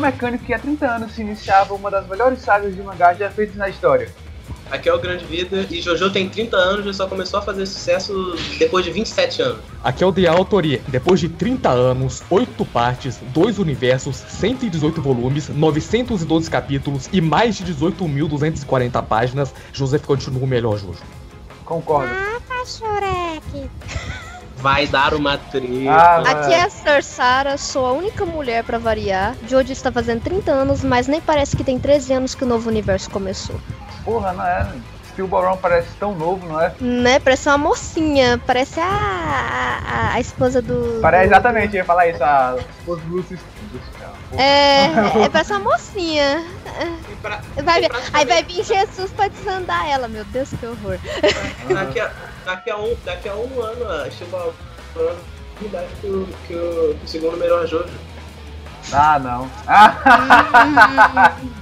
O mecânico que há 30 anos se iniciava uma das melhores sagas de mangá já feitas na história. Aqui é o Grande Vida e Jojo tem 30 anos e só começou a fazer sucesso depois de 27 anos. Aqui é o The Autoria. Depois de 30 anos, 8 partes, 2 universos, 118 volumes, 912 capítulos e mais de 18.240 páginas, Joseph continua o melhor Jojo. Concordo. Ah, Shurek. Vai dar uma treta. Ah, Aqui é a Sarsara, sou a única mulher pra variar. Jojo está fazendo 30 anos, mas nem parece que tem 13 anos que o novo universo começou. Porra, não é? Steel Ballroom parece tão novo, não é? Né? Parece uma mocinha, parece a, a, a esposa do. Parece do- exatamente, ia falar isso, a os Lucy É, é, parece uma mocinha. Pra- Vai, praticamente- aí vai vir Jesus pra desandar ela, meu Deus, que horror. Daqui a, daqui a, um, daqui a um ano, a Steel idade que o, que, o, que o segundo melhor Jojo. Ah, não.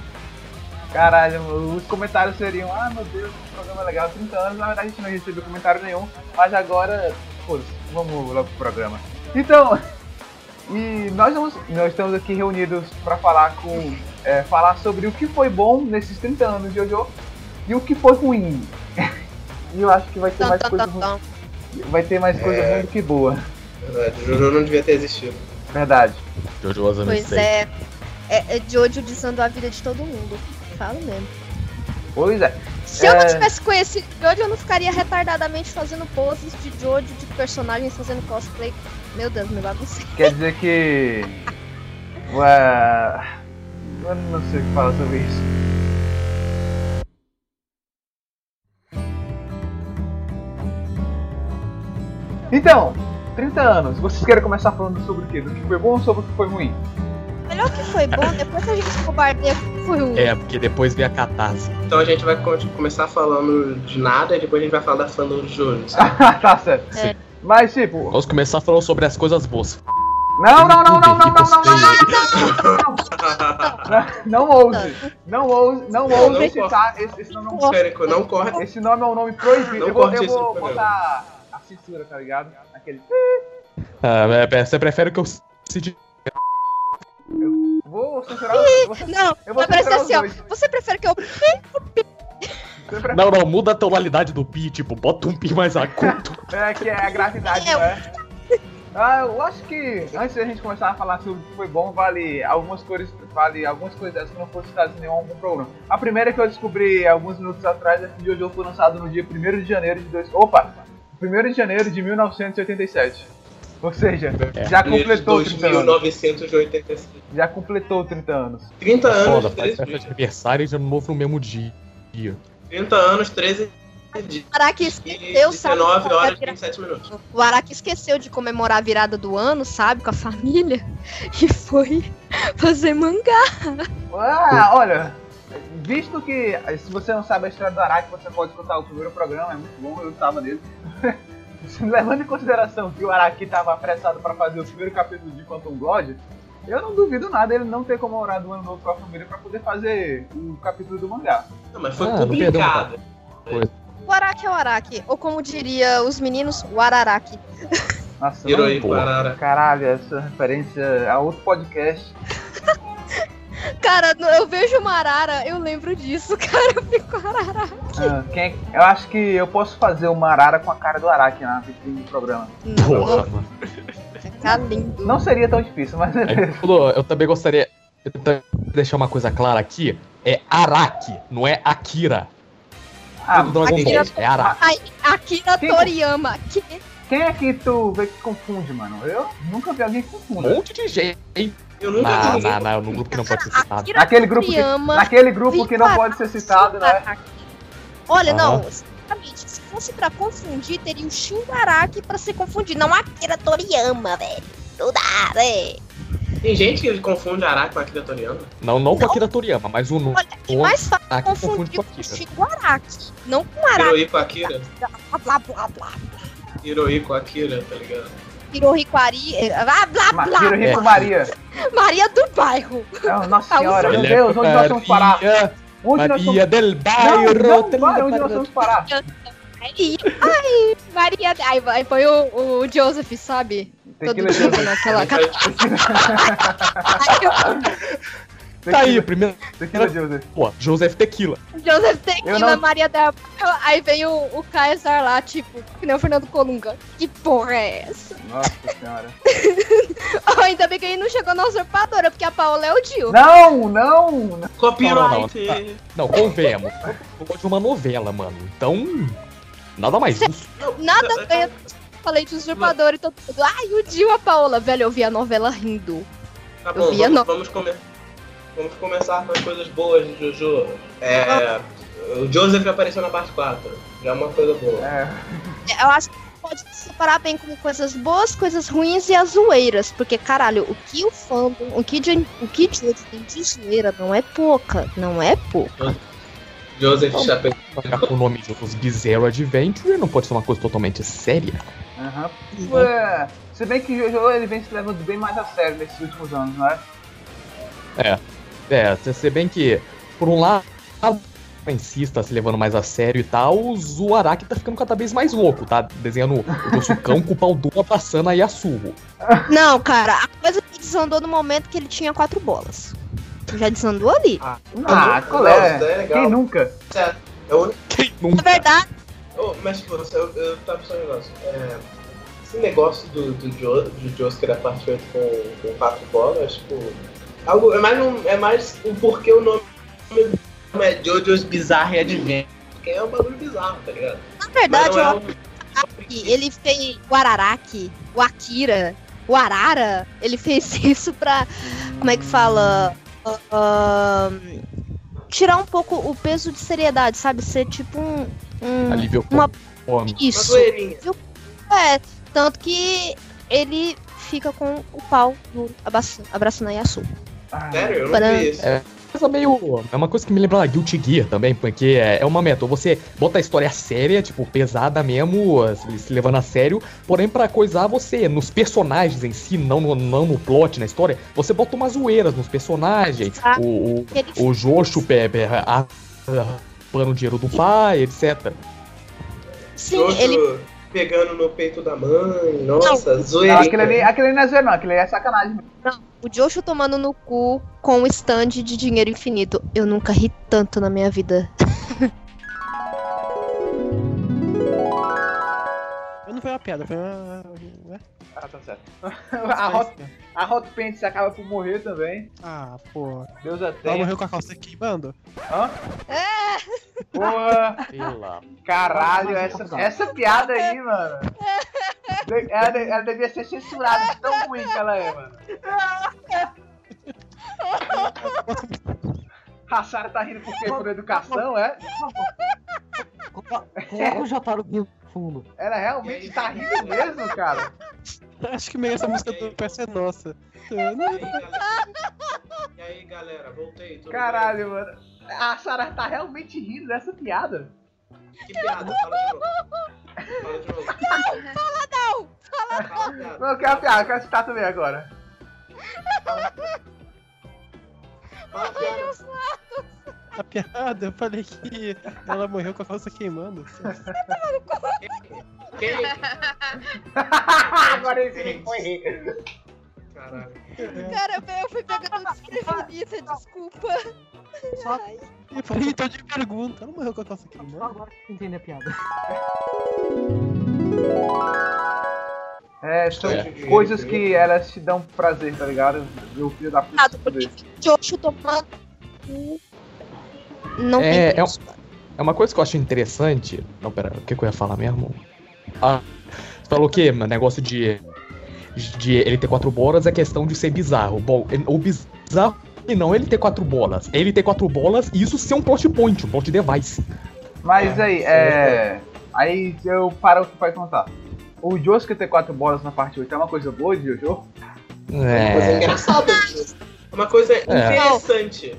Caralho, os comentários seriam, ah, meu Deus, que programa legal, 30 anos, na verdade a gente não recebeu comentário nenhum, mas agora, foda-se, vamos logo pro programa. Então, e nós, vamos, nós estamos aqui reunidos para falar com, é, falar sobre o que foi bom nesses 30 anos de Jojo e o que foi ruim. E eu acho que vai ter Tan, mais tan, coisa tan, ruim, tan. vai ter mais coisa É. ruim do que boa. Verdade, Jojo não devia ter existido. Verdade. Jojo was a Pois mistake. é. É, é Jojo desandou a vida de todo mundo. Falo mesmo. Pois é. Se eu não É. tivesse conhecido Jojo, eu não ficaria retardadamente fazendo poses de Jojo, de personagens fazendo cosplay. Meu Deus, me baguncei. Quer dizer que. Ué. Eu não sei o que falar sobre isso. Então, 30 anos. Vocês querem começar falando sobre o quê? Do que foi bom ou sobre o que foi ruim? Melhor que foi bom, depois que a gente cobardeia foi ruim. É, porque depois vem a catarse. Então a gente vai co- começar falando de nada e depois a gente vai falar da fandom de Jojo. sabe? tá certo. É. Mas tipo. Vamos começar falando sobre as coisas boas. Não, não, não, não, não, não, não, não, não, não, não ouse. Não ouse, não ouse não citar esse, esse nome. não- Férico, não corre. Esse nome é um nome proibido. Não Eu vou, corte eu isso vou no programa. botar tá ligado? Aquele. Ah, é, você prefere que eu. Vou censurar os vou censurar- Não, Eu vou censurar os assim, ó. dois. Você prefere que eu. Não, não, muda a tonalidade do pi, tipo, bota um pi mais agudo. É que é a gravidade, Eu. não é? Ah, eu acho que antes da gente começar a falar sobre o que foi bom, vale algumas coisas, vale algumas coisas que não foram citadas em nenhum algum programa. A primeira que eu descobri alguns minutos atrás é que Jojo foi lançado no dia 1 de janeiro de dois, opa, 1 de janeiro de 1987. Ou seja, É. já completou 30 anos. 2986. Já completou 30 anos. 30 anos, Foda, faz 13 festa de dias. aniversário e de ano novo no mesmo dia. 30 anos, 13 dias. O Araki esqueceu, sabe? 19 qual é a horas e vira- 27 minutos. O Araki esqueceu de comemorar a virada do ano, sabe? Com a família. E foi fazer mangá. Ah, olha, visto que se você não sabe a história do Araki, você pode escutar o primeiro programa, é muito bom, eu estava nele. Levando em consideração que o Araki estava apressado para fazer o primeiro capítulo de Quantum Blood, eu não duvido nada ele não ter comemorado o ano novo com a família para poder fazer o capítulo do mangá. Não, mas foi Ah, não publicado. O Araki é o Araki. Ou como diria os meninos, o Araraki. Nossa, Herói, Porra. Arara. caralho, essa referência a outro podcast. Cara, eu vejo uma arara, eu lembro disso, cara. Eu fico arara. Ah, quem- eu acho que eu posso fazer uma arara com a cara do Araki na vitrine do programa. Porra, mano. Lindo. Não seria tão difícil, mas Aí, Lu, eu também gostaria eu também deixar uma coisa clara aqui. É Araki, não é Akira. Ah, do Dragon Akira- Ball. É Araki. Akira Quem- Toriyama. Que... Quem é que tu vê que confunde, mano? Eu nunca vi alguém que Um confunde. monte de gente. Eu nunca Não, vi não, não, no grupo que não pode ser citado. Akira Naquele grupo que, naquele grupo que não pode ser citado, né? Olha, não, Aham. sinceramente, se fosse pra confundir, teria o Shin Araki pra ser confundido, não Akira Toriyama, velho. Não dá, velho. Tem gente que confunde Araki com Akira Toriyama. Não, não com Akira Toriyama, mas o nome. Olha, é mais fácil Araki confundir com com o Akira. Shin Araki, não com Araki. Hirohiko Akira. Blá, blá, blá, blá. Hirohiko Akira, tá ligado? Hirohiko Ari, eh, blá, blá, Ma- blá. Hirohiko Maria. Maria do bairro. Ah, Nossa Ah, senhora, meu Deus, onde nós vamos parar? Maria, Onde nós Maria vamos del Não, Bairro. não, para, onde nós vamos parar? Ai, ai, Maria. Aí, aí foi o, o Joseph, sabe? todo dia naquela Tá aí, primeiro. Tequila Joseph. Pô, Joseph Tequila. Joseph Tequila, não- Maria da Aí vem o, o Kaysar lá, tipo, que nem o Fernando Colunga. Que porra é essa? Nossa senhora. Oh, ainda bem que ele não chegou na usurpadora, porque a Paola é o Dio. Não, não, não. Copyright! Não, convenhamos. Eu gosto de uma novela, mano. Então. Nada mais justo. Nada ganha. Falei de usurpador e todo mundo. Ai, o Dio, a Paola. Velho, eu vi a novela rindo. Tá Eu bom, vamos, no- vamos, come- vamos começar com as coisas boas de Jojo. É, o Joseph apareceu na parte 4. Já é uma coisa boa. É, Eu acho que pode separar bem como coisas boas, coisas ruins e as zoeiras. Porque, caralho, o que o fandom, o que de, o que de tem de zoeira não é pouca. Não é pouca. Joseph Chapéu. Ficar com o nome de outros Bizarro Adventure não pode ser uma coisa totalmente séria. aham. Ué, Se bem que o Jojo ele vem se levando bem mais a sério nesses últimos anos, não é? É, se se bem que, por um lado, o Francis tá se levando mais a sério e tal, o Araki tá ficando cada vez mais louco, tá? Desenhando o Yosucão com o pau duro abraçando a Yasuo. Não, cara, a coisa que desandou no momento que ele tinha quatro bolas. Já desandou ali. Ah, qual não, é? isso daí é legal. Quem nunca? É o único. Quem Na nunca? verdade, Oh, mas, tipo, eu, eu tava pensando um negócio. É, esse negócio do, do, jo, do Josuke da parte 8 com, com quatro bolas, tipo. Algo, é, mais um, é mais um porquê o nome é Jojo's Bizarre Adventure. Porque é um bagulho bizarro, tá ligado? na verdade, é eu um- que ele fez o Araraki, o Akira, o Arara, ele fez isso pra, como é que fala, ah, tirar um pouco o peso de seriedade, sabe? Ser tipo um, um Alívio uma fome. Uma isso. zoeirinha. É, tanto que ele fica com o pau duro abraçando, abraçando a Yasuo. Ah, Sério, eu não Para- vi isso. É. Coisa meio. É uma coisa que me lembra Guilty Gear também, porque é, é uma meta. Você bota a história séria, tipo, pesada mesmo, se, levando a sério, porém, pra coisar você, nos personagens em si, não no, não no plot, na história, você bota umas zoeiras nos personagens. Ah, o, o, o Joshua Pepe, a, a, plano o dinheiro do pai, etc. Sim, ele pegando no peito da mãe, nossa, Não, zoeirinha. aquele ali, aquele ali não é zoeira, não. Aquele ali é sacanagem. mesmo. O Joshua tomando no cu com um stand de dinheiro infinito. Eu nunca ri tanto na minha vida. Eu não foi uma piada, foi uma. Ah, tá certo. a, Hot, a Hot Pants acaba por morrer também. Ah, pô. Deus a Ela morreu com a calça queimando? Hã? É. Porra, Pela. caralho, essa, essa piada aí, mano. Ela, ela devia ser censurada tão ruim que ela é, mano. A Sarah tá rindo por quê? Por educação, é? Coloca o Jotaro no fundo. Ela realmente tá rindo mesmo, cara? Acho que meio essa música do PS é nossa. E aí, galera? E aí, galera, voltei. tudo Caralho, mano. A Sarah tá realmente rindo dessa piada. bem? Que piada? Fala de novo. Fala de novo. Fala não! Fala piada. Não, eu quero a piada, eu quero citar também agora. Fala piada. A piada, eu falei que ela morreu com a calça queimando. Quem? agora ele foi rir. Caralho. Cara, eu fui pegando desprevenida, desculpa. Só, Eu falei, então de pergunta. Ela morreu com a calça só queimando? agora que eu entendi a piada. É, são É. coisas que elas te dão prazer, tá ligado? Ver o filho da puta. Joshua tomando. Não É, tem é preço. É uma coisa que eu acho interessante. Não, pera, o que, que eu ia falar mesmo? Ah, você falou que o negócio de, de ele ter quatro bolas é questão de ser bizarro. Bom, o bizarro e não ele ter quatro bolas. Ele ter quatro bolas e isso ser um plot point, um plot device. Mas aí, é. Aí eu paro aqui pra contar. O Josuke ter quatro bolas na parte 8 é uma coisa boa de Jojo? É uma coisa É. engraçada. É uma coisa interessante.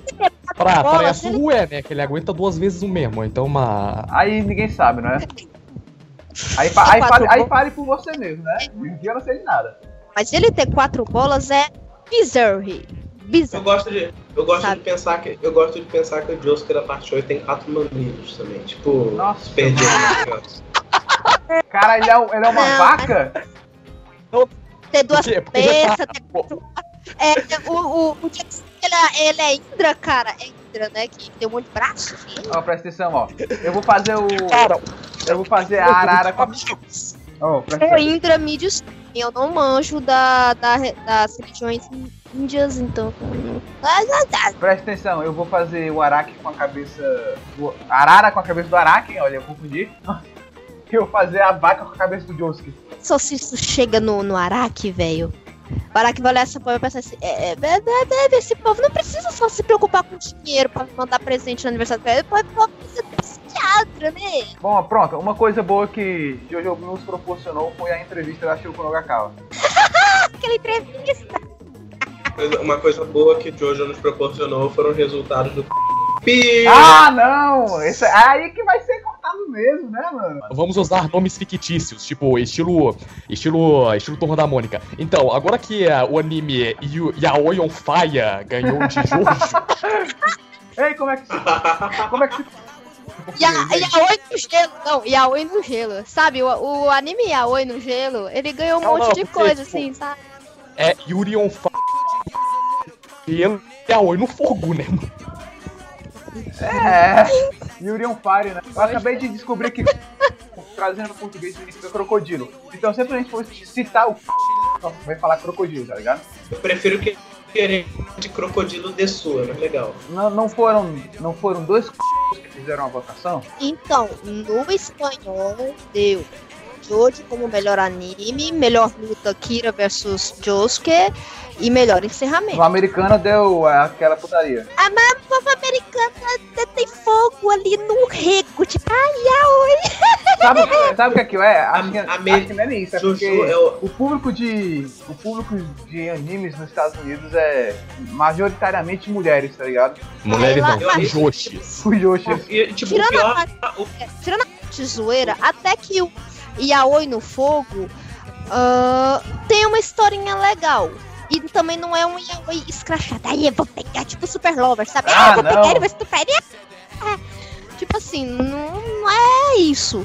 Pra, pra Yasuo é, né? Que ele aguenta duas vezes o mesmo. Então uma. Aí ninguém sabe, não é? Aí, fa- aí, fale, aí fale por você mesmo, né? Um dia eu não sei de nada. Mas ele ter quatro bolas é bizarre. Eu Bizarre. gosto de. Eu gosto Sabe? de pensar que. Eu gosto de pensar que o Josuke da parte 8 tem quatro mamilos também. Tipo, Nossa, perdido. Cara, ele é, ele é uma Não, vaca? ter duas cabeças, tá- ter quatro. É, o, o, o Jackson, ele, é- ele é Indra, cara. É Indra, né? Que tem um monte de braço. Assim. Ó, presta atenção, ó. Eu vou fazer o. Cara, Eu vou fazer a arara com a. presta O atenção. Indra me desculpe, eu não manjo da, da, das religiões índias, então. Presta atenção, eu vou fazer o Araki com a cabeça. O Arara com a cabeça do Araki, olha, eu confundi. Eu vou fazer a vaca com a cabeça do Josuke. Só se isso chega no, no Araki, velho. O Araki vai olhar essa povo e pensar assim: é, é, é, é, esse povo não precisa só se preocupar com dinheiro pra me mandar presente no aniversário dele, pode precisa de psiquiatra, né? Bom, pronto, uma coisa boa que Jojo nos proporcionou foi a entrevista da Shoko no Gakawa. Aquela entrevista. Uma coisa boa que o Jojo nos proporcionou foram os resultados do! Ah, não! Esse, aí que vai ser mesmo, né, mano? Vamos usar nomes fictícios, tipo estilo estilo estilo Turma da Mônica. Então, agora que eh, o anime Yu- Yaoi on Fire ganhou de Jojo, Ei, como é que. Como é que Yaoi no gelo, não, Yaoi no gelo. Sabe, o, o anime Yaoi no gelo, ele ganhou um Não, monte não, de coisa, tipo, assim, sabe? é Yuri on Fire e ele é Yaoi no fogo, né? É, Yuri on Fire, né? Eu acabei de descobrir que trazendo no português significa crocodilo. Então sempre a gente for citar o vai falar crocodilo, tá ligado? Eu prefiro que de crocodilo de sua, legal. Não, não foram não foram dois que fizeram a votação? Então, no espanhol, deu Jojo como melhor anime, melhor luta Kira versus Josuke e melhor encerramento. No americano deu é, aquela putaria. A mas o povo americano até tem fogo ali no rego, tipo, ai, Yaoi. Sabe, sabe o que é? Acho que, A- a me- acho que não é nem isso, é Jojo porque é o- público de o público de animes nos Estados Unidos é majoritariamente mulheres, tá ligado? Mulheres não, Joshis. O Yoshi. E, tipo, o Tirando a pior, é, tirando a parte de zoeira, até que o Yaoi no fogo ah, tem uma historinha legal. E também não é um Yaoi escrachado. Aí eu vou pegar, tipo, Super Lover, sabe? Ah, eu vou não. pegar ele, vou estuprar ele. É. Tipo assim, não, não é isso.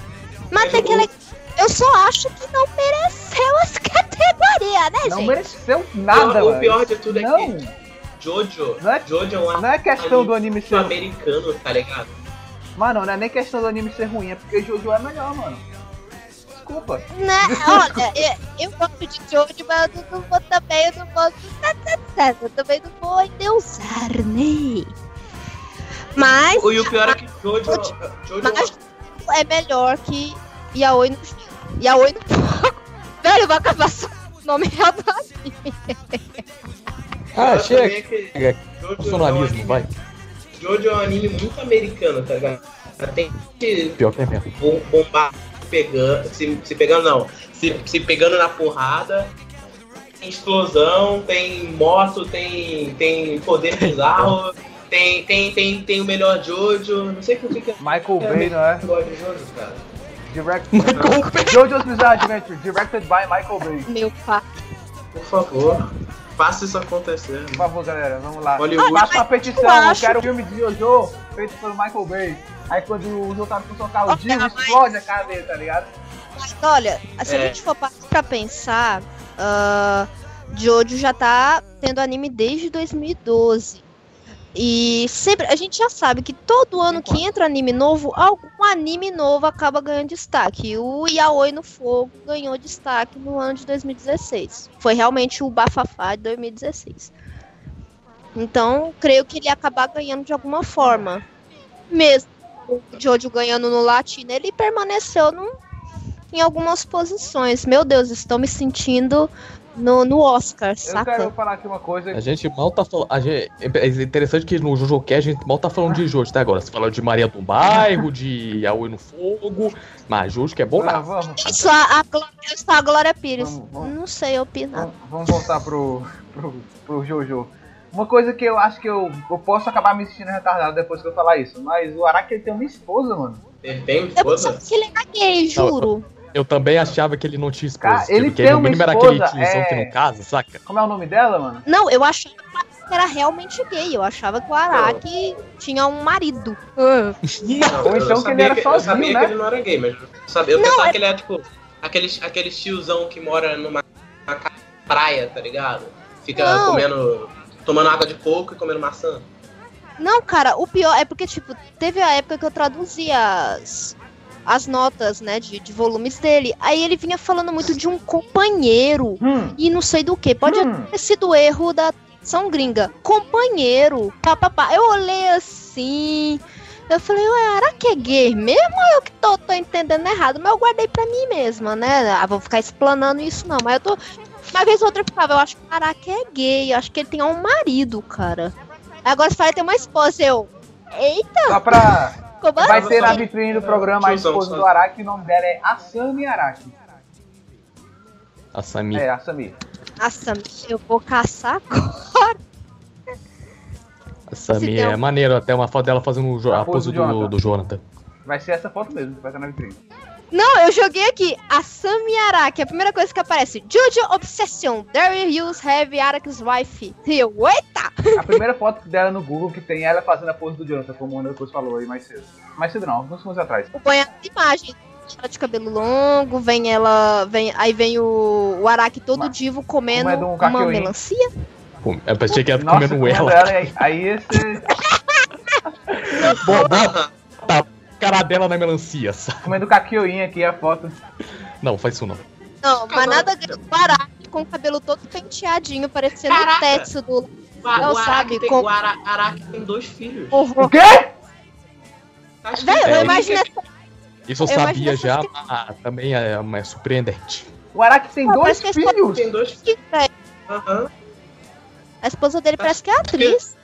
Mas tem que ele... Eu só acho que não mereceu as categorias, né, Não gente? mereceu nada, o mano. pior de tudo é Não, que Jojo, Não é- Jojo é um não é questão do anime ser americano, tá ligado? Mano, não é nem questão do anime ser ruim, é porque Jojo é melhor, mano. Desculpa. Né? Olha, eu, gosto de Jojo, mas eu não vou também, eu não posso. Eu também não vou endeusar, né? Mas E o pior é que Jojo, Jojo Mas é melhor que Yaoi no. Yaoi no. Velho, eu vou acabar só o nome real do anime. Ah, chega. é que. Jojo é um vai. Jojo é um anime muito americano, tá ligado? Tem que Pior que é mesmo. bom- bombar pegando, se, se pegando não, se, se pegando na porrada, tem explosão, tem moto, tem, tem poder bizarro, tem, tem, tem, tem o melhor Jojo, não sei por que é Michael Bay, não é? de Jojo, cara. Direct... Michael Bay. Jojo's Bizarre Adventure, directed by Michael Bay. Meu pai. Por favor, faça isso acontecer. Por favor, galera, vamos lá. Hollywood. Faça uma petição, eu eu quero um filme de Jojo feito pelo Michael Bay. Aí quando o Jotaro for socar o Olha, Dio, explode a cara dele, tá ligado? Mas olha, se a É. gente for parar pra pensar, ah, Jojo já tá tendo anime desde 2012. E sempre, a gente já sabe que todo ano que entra anime novo, algum anime novo acaba ganhando destaque. O Yaoi no Fogo ganhou destaque no ano de 2016. Foi realmente o bafafá de 2016. Então, creio que ele ia acabar ganhando de alguma forma. Mesmo o Jojo ganhando no latino, ele permaneceu num, em algumas posições. Meu Deus, estou me sentindo no, no Oscar, Eu saca? quero falar aqui uma coisa. A gente mal tá falando. A gente, é interessante que no Jojo Cast a gente mal tá falando de Jojo até agora. Você falou de Maria do Bairro, de Yaoi no Fogo, mas Jojo que é bom Ah, vamos, Isso, a, a, Glória- isso, a Glória Pires. Vamos, vamos. Não sei opinar. vamos, vamos voltar pro, pro, pro Jojo. Uma coisa que eu acho que eu, eu posso acabar me sentindo retardado depois que eu falar isso, mas o Araki ele tem uma esposa, mano. Ele tem Eu esposa? pensava que ele era gay, juro. Eu também achava que ele não tinha esposa. Cara, ele porque tem no uma mínimo era aquele esposa, tiozão é. que não casa, saca? Como é o nome dela, mano? Não, eu achava que era realmente gay. Eu achava que o Araki tinha um marido. Não, Ou então eu que ele sabia era Eu sozinho, sabia né? que ele não era gay, mas eu sabia, eu Não, pensava é- que ele era tipo aquele, aquele tiozão que mora numa praia, tá ligado? Fica Não. comendo. tomando água de coco e comendo maçã. Não, cara, o pior é porque, tipo, teve a época que eu traduzia as, as notas, né, de, de volumes dele. Aí ele vinha falando muito de um companheiro Hum, e não sei do que. Pode Hum. ter sido erro da São Gringa. Companheiro, papapá. Eu olhei assim. Eu falei, ué, era que é gay mesmo eu que tô, tô entendendo errado? Mas eu guardei pra mim mesma, né? Ah, vou ficar explanando isso não. Mas eu tô. Uma vez ou outra eu ficava, eu acho que o Caraca é gay. Eu acho que ele tem um marido, cara. Agora você fala tem uma esposa. Eu. Eita, só pra. Como Vai assim? ter na vitrine do programa a esposa do Araki, o nome dela é Asami Araki. A Sami. É, Asami. Nossa, eu vou caçar agora. A Sami Se é maneiro, até uma foto dela fazendo A a pose pose do do, Jonathan. do Jonathan. Vai ser essa foto mesmo que vai estar na vitrine. Não, eu joguei aqui. A Sami Araki. A primeira coisa que aparece. Jojo Obsession. There you have Araki's wife. E eu, eita! A primeira foto dela no Google que tem ela fazendo a pose do Jonathan, como o Ana depois falou aí mais cedo. Mais cedo não, alguns segundos atrás. Põe as imagens. Ela de cabelo longo, vem ela. Vem, aí vem o, o Araki todo Uma- divo comendo uma é um uma melancia. Pô, Eu pensei que ia comendo ela. ela, aí, aí esse. Bom, bota a cara dela na melancia. sabe? Comendo kakyoin aqui a foto. Não, faz isso não. Não, mas nada. O Araki com o cabelo todo penteadinho, parecendo o Caraca. Tetsu do. O, o, sabe, Araki tem, com- o tem dois filhos. O quê? Tá Velho, eu É, imaginei que- Isso eu, Eu sabia imagino já, mas também é, é surpreendente. O Araki tem Ah, dois que filhos. Tem dois filhos. velho. Aham. A esposa dele parece que é atriz.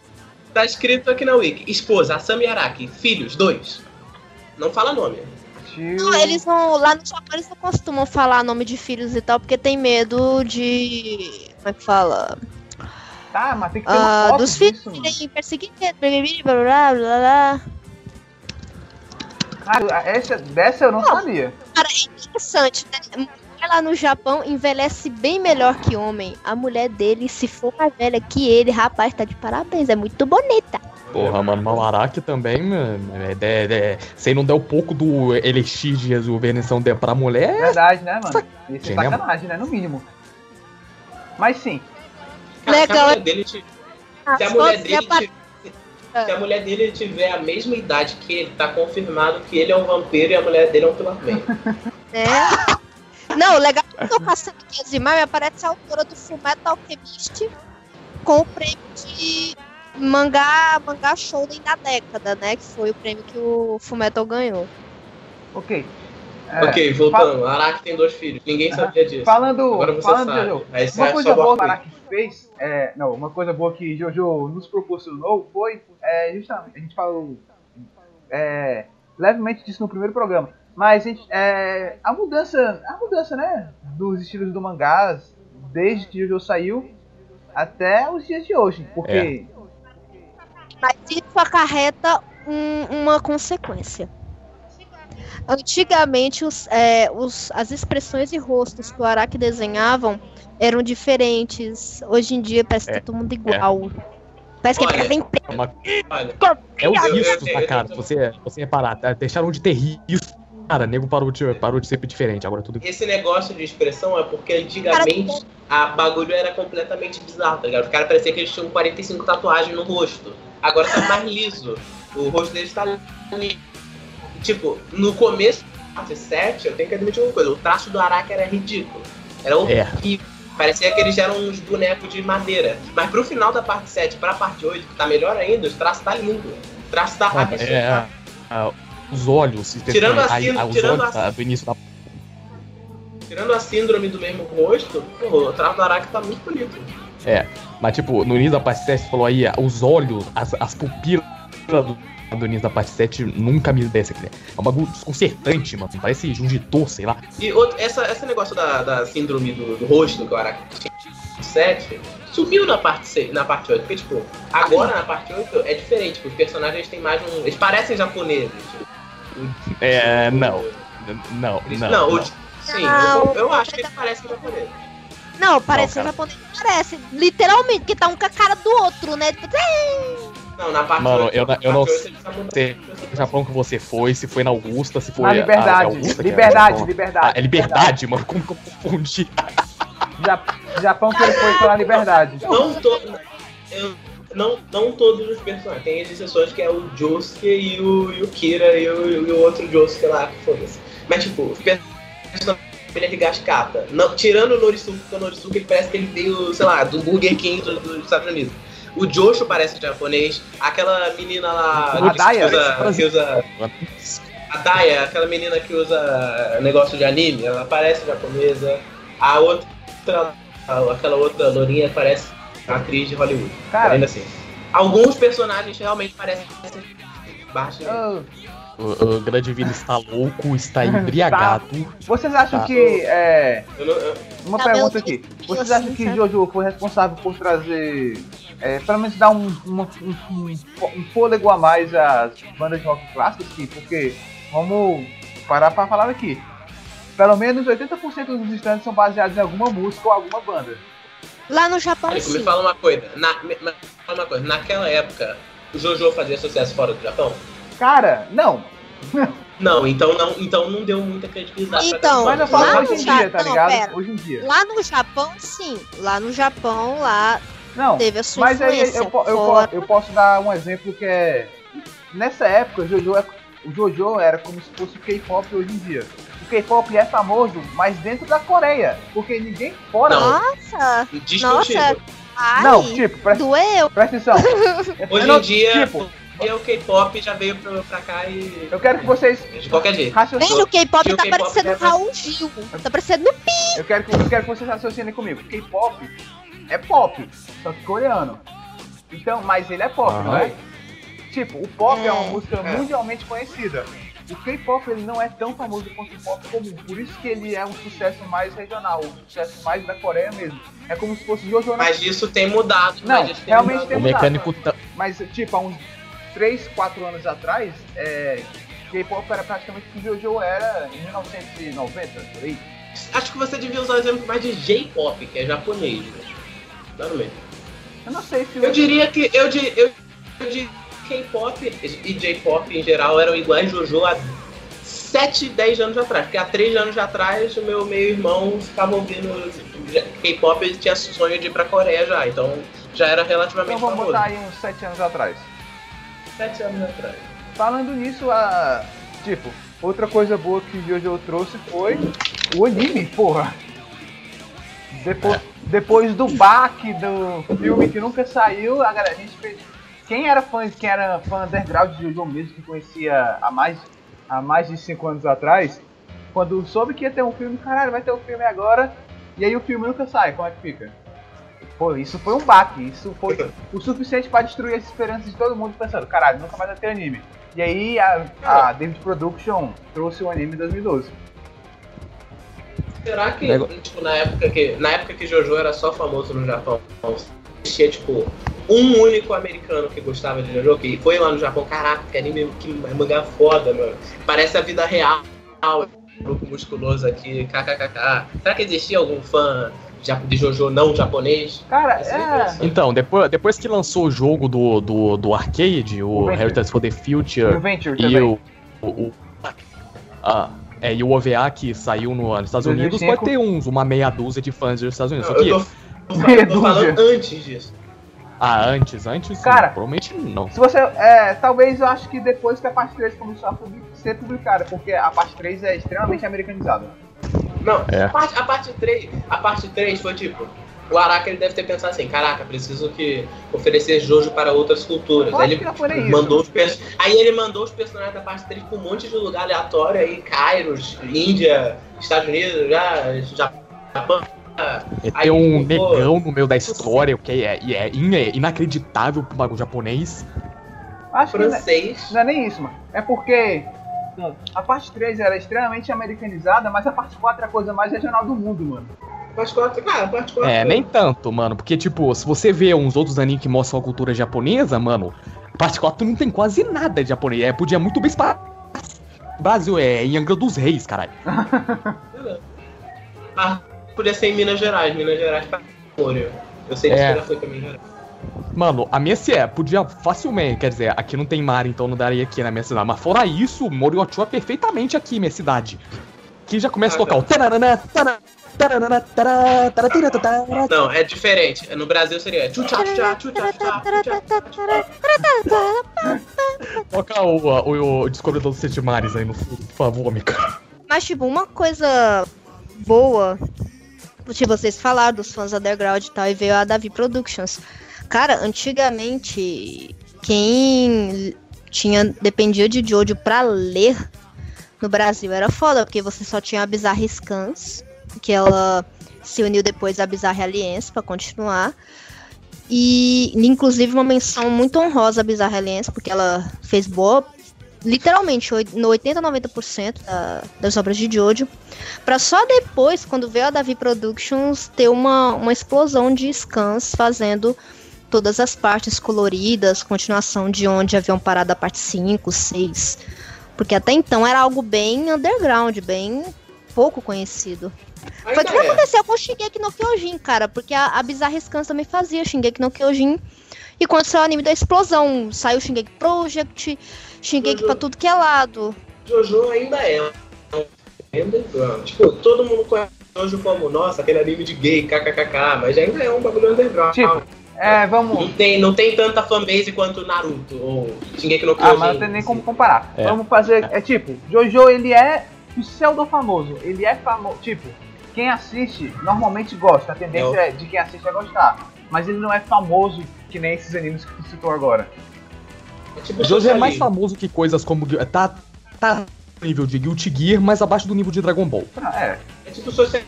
Tá escrito aqui na Wiki. Esposa, Asami Araki. Filhos, dois. Não fala nome. Tio. Não, eles não. Lá no Japão eles não costumam falar nome de filhos e tal, porque tem medo de. Como é que fala? Tá, mas tem que ter uma Ah, foto dos filhos serem perseguidos, blá blá blá blá. Cara, essa, dessa eu não sabia. Cara, é interessante, né? Mulher lá no Japão envelhece bem melhor que homem. A mulher dele, se for mais velha que ele, rapaz, tá de parabéns. É muito bonita. Porra, mano, o Araki também, mano, é, é, é, se não der um pouco do elixir de rejuvenescção de- pra mulher, Verdade, né, mano? Isso é né, sacanagem, né? No mínimo. Mas sim. Cara, se a Legal. mulher dele ti- se a mulher dele se a mulher dele tiver a mesma idade que ele, tá confirmado que ele é um vampiro e a mulher dele é um Pillar Man. É. Não, o legal é que eu tô caçando aqui as imagens, aparece a autora do Fullmetal Alchemist com o prêmio de mangá, mangá shonen da década, né? Que foi o prêmio que o Fullmetal ganhou. Ok. É, ok, voltando. Araki tem dois filhos. Ninguém sabia disso. Falando, Agora você falando sabe. Jojo, você uma coisa boa que. Araki fez, é, não, uma coisa boa que Jojo nos proporcionou foi, é, justamente, a gente falou é, levemente disso no primeiro programa, mas a, gente, é, a mudança, a mudança, né, dos estilos do mangás, desde que Jojo saiu até os dias de hoje, porque Mas isso acarreta um- uma consequência. Antigamente, os, é, os- as expressões e rostos que o Araki desenhavam eram diferentes. Hoje em dia parece que É, tá todo mundo igual. Parece que Olha, ele tem é, uma- é riscos eu- da eu- cara. eu- Você, você reparar, tá? deixaram de ter risco. Cara, nego parou de, parou de ser diferente. Agora tudo. esse negócio de expressão é porque antigamente a bagulho era completamente bizarro, tá ligado? Os caras pareciam que eles tinham 45 tatuagens no rosto. Agora tá mais liso. O rosto deles tá liso. Tipo, no começo da parte 7, eu tenho que admitir uma coisa, o traço do Araki era ridículo. Era horrível. Parecia que eles eram uns bonecos de madeira. Mas pro final da parte 7 pra parte 8, que tá melhor ainda, os traços tá lindo. O traço tá Ah, absurdo. é, ah, os olhos. Tirando a aí, os tirando olhos a-. Tirando a síndrome do mesmo rosto, pô, o traço do Araki tá muito bonito. Mas, tipo, no início da parte 7, você falou aí, ah, os olhos, as, as pupilas do, do início da parte 7 nunca me desce aqui. É um bagulho desconcertante, mano. Parece Jungitor, sei lá. E outro, essa, esse negócio da, da síndrome do, do rosto que o Araki tinha no 7 sumiu na parte 6, na parte 8. Porque, tipo, agora na parte 8 é diferente, porque os personagens têm mais um. Eles parecem japoneses. Tipo, É, não. Não, não. não, não. o- sim, Não. eu, eu acho que eles parecem japoneses. Não, parece Não, um cara. japonês. Parece, literalmente, porque tá um com a cara do outro, né? Tipo, Não, na parte Mano, 8. eu, na eu não parte 8 sei eles tá mudando. o Japão que você foi, se foi na Augusta, se foi. na a- a liberdade, Augusta, liberdade, Japão. liberdade, Ah, é liberdade, mano. Como que eu confundi? Ja- Japão que ele foi pela liberdade. Não, to, eu, não, não todos os personagens. Tem as exceções que é o Josuke e o, e o Kira e o, e o outro Josuke lá, que foda-se. Mas tipo, os personagens ele é de Gascata. Não, tirando o Norisuke, porque o Norisuke ele parece que ele veio, sei lá, do Burger King do- dos Estados Unidos. O Josho parece japonês. Aquela menina lá A que Daya? usa, que usa a Daya, aquela menina que usa negócio de anime, ela parece japonesa. A outra, aquela outra lourinha parece atriz de Hollywood. Cara. Ainda assim. Alguns personagens realmente parecem barra chinesa. O, o grande Vini está louco, está embriagado. vocês acham Tá. que. É, uma Tá, pergunta aqui. Vocês assim, acham que sabe? Jojo foi responsável por trazer. É, pelo menos dar um, uma- um, um, um fôlego a mais às bandas de rock clássicas? Sim, porque vamos parar pra falar aqui. Pelo menos 80% dos estandes são baseados em alguma música ou alguma banda. Lá no Japão, Érico, sim. me fala uma coisa. Na, me, me fala uma coisa. Naquela época, o Jojo fazia sucesso fora do Japão? Cara, não. Não, então não, então não deu muita credibilidade pra Então, Mas eu falo lá hoje no em dia, tá Japão, ligado? pera. Hoje em dia. Lá no Japão, sim. Lá no Japão, lá Não, teve a sua mas aí influência. eu, po- eu, Fora- eu posso dar um exemplo que é. Nessa época, o Jojo, é- o Jojo era como se fosse o K-pop hoje em dia. O K-pop é famoso, mas dentro da Coreia. Porque ninguém fora. Não. Nossa, Discutível. Nossa. ai, Não, tipo, presta, doeu. presta atenção. Hoje Eu não- em dia, tipo, o K-pop já veio pra, pra cá e. eu quero que vocês De qualquer jeito. Vem raciocinem. no K-pop que o tá K-pop parecendo é mais- Raul Gil. Tá parecendo no Eu quero que, eu quero que vocês raciocinem comigo. K-pop é pop, só que coreano. Então, mas ele é pop, não é? Tipo, o pop é, uma É. música É. mundialmente conhecida. O K-pop ele não é tão famoso quanto o pop comum, por isso que ele é um sucesso mais regional, um sucesso mais da Coreia mesmo. É como se fosse Jojo Mas isso tem mudado. Não, mas isso tem realmente mudado. tem O mudado. mecânico tá. Mas, tipo, há uns 3, 4 anos atrás, é, K-pop era praticamente o que Jojo era em 1990, por aí. Acho que você devia usar o exemplo mais de J-pop, que é japonês. Dá no meio. Eu não sei se Eu diria que. Eu, di- eu, eu diria que K-pop e J-pop em geral eram iguais Jojo há 7, 10 anos atrás. Porque há 3 anos atrás o meu, meu irmão ficava ouvindo K-pop e tinha sonho de ir pra Coreia já. Então já era relativamente Então vamos famoso. botar aí uns 7 anos atrás. 7 anos atrás. Falando nisso, a. Tipo, outra coisa boa que o Jojo trouxe foi o anime, porra. Depois, depois do baque do filme que nunca saiu, a galera, a gente fez. Quem era fã, quem era fã underground de Jojo mesmo, que conhecia há mais, há mais de 5 anos atrás, quando soube que ia ter um filme, caralho, vai ter um filme agora, e aí o filme nunca sai, como é que fica? Pô, isso foi um baque, isso foi o suficiente pra destruir as esperanças de todo mundo pensando, caralho, nunca mais vai ter anime. E aí a, a David Production trouxe o anime em 2012. Será que, Nego- tipo, na época que. Na época que Jojo era só famoso no Japão, existia, tipo, um único americano que gostava de Jojo, que foi lá no Japão, caraca, que anime, que mangá foda, mano. Parece a vida real. Grupo musculoso aqui, kkkk. Será que existia algum fã de Jojo não japonês? Cara, é é. Então, depois, depois que lançou o jogo do, do, do arcade, o, O. Heritage for the o Future, Venture e o. o, o ah, é, e o OVA que saiu no, nos Estados Unidos, 2005. pode ter uns, uma meia dúzia de fãs dos Estados Unidos. Não, Só que, eu tô, eu tô, falando dúzia. antes disso. ah, antes, antes, sim, Cara, provavelmente não. Se você. É, talvez eu acho que depois que a parte 3 começou a ser publicada, porque a parte 3 é extremamente americanizada. Não, É. a, parte, a parte 3, a parte 3 foi tipo, o Araka ele deve ter pensado assim, caraca, preciso que oferecer Jojo para outras culturas. Aí ele mandou os perso- Aí ele mandou os personagens da parte 3 pra um monte de lugar aleatório aí, Kairos, Índia, Estados Unidos, já, Japão. É Aí, ter um pô, negão no meio da história, o que é, é, é inacreditável pro bagulho japonês. Acho que não é- francês. não é nem isso, mano. É porque. A parte 3 era extremamente americanizada, mas a parte 4 é a coisa mais regional do mundo, mano. Parte 4, cara, parte 4. É, nem tanto, mano. Porque, tipo, se você vê uns outros animes que mostram a cultura japonesa, mano, a parte 4 não tem quase nada de japonês. É, podia muito bem estar. Brasil é em Angra dos Reis, caralho. Ah, podia ser em Minas Gerais, Minas Gerais pra Memória. Eu sei disso É. que já foi pra Minas Gerais. Mano, a minha se é, podia facilmente, quer dizer, aqui não tem mar, então não daria aqui na minha cidade. Mas fora isso, Moriochua é perfeitamente aqui, minha cidade. que já começa a tocar o. Não, é diferente. No Brasil seria. Toca o, o, o Descobridor dos Sete Mares aí no fundo, por favor, Mika. Mas, tipo, uma coisa boa, tipo, vocês falaram dos fãs underground e tal, e veio a Davi Productions. Cara, antigamente, quem tinha dependia de Jojo pra ler no Brasil era foda, porque você só tinha a Bizarre Scans, que ela se uniu depois à Bizarre Alliance pra continuar. E, inclusive, uma menção muito honrosa à Bizarre Alliance, porque ela fez boa, literalmente, no 80, 90% da, das obras de Jojo. Pra só depois, quando veio a Davi Productions, ter uma, uma explosão de scans fazendo todas as partes coloridas, continuação de onde haviam parado a parte 5, 6. Porque até então era algo bem underground, bem pouco conhecido. Foi o que é. aconteceu com o Shingeki no Kyojin, cara, porque a, a Bizarre Scans também fazia Shingeki no Kyojin. E quando saiu o anime da explosão, saiu o Shingeki Project, Shingeki Jojo. pra tudo que é lado. Jojo ainda é um underground. Tipo, todo mundo conhece Jojo como, nossa, aquele anime de gay, kkkk, mas ainda é um bagulho underground. Tipo, É, vamos. Não tem, não tem tanta fanbase quanto Naruto ou Shingeki no Ah, Kyojin. mas não tem nem como comparar. É. Vamos fazer. É tipo, Jojo ele é pseudo famoso. Ele é famoso. Tipo, quem assiste normalmente gosta. A tendência é de quem assiste é gostar. Mas ele não é famoso que nem esses animes que tu citou agora. É tipo Jojo é mais famoso que coisas como. Tá, tá no nível de Guilty Gear, mas abaixo do nível de Dragon Ball. Ah, É. É tipo socialismo.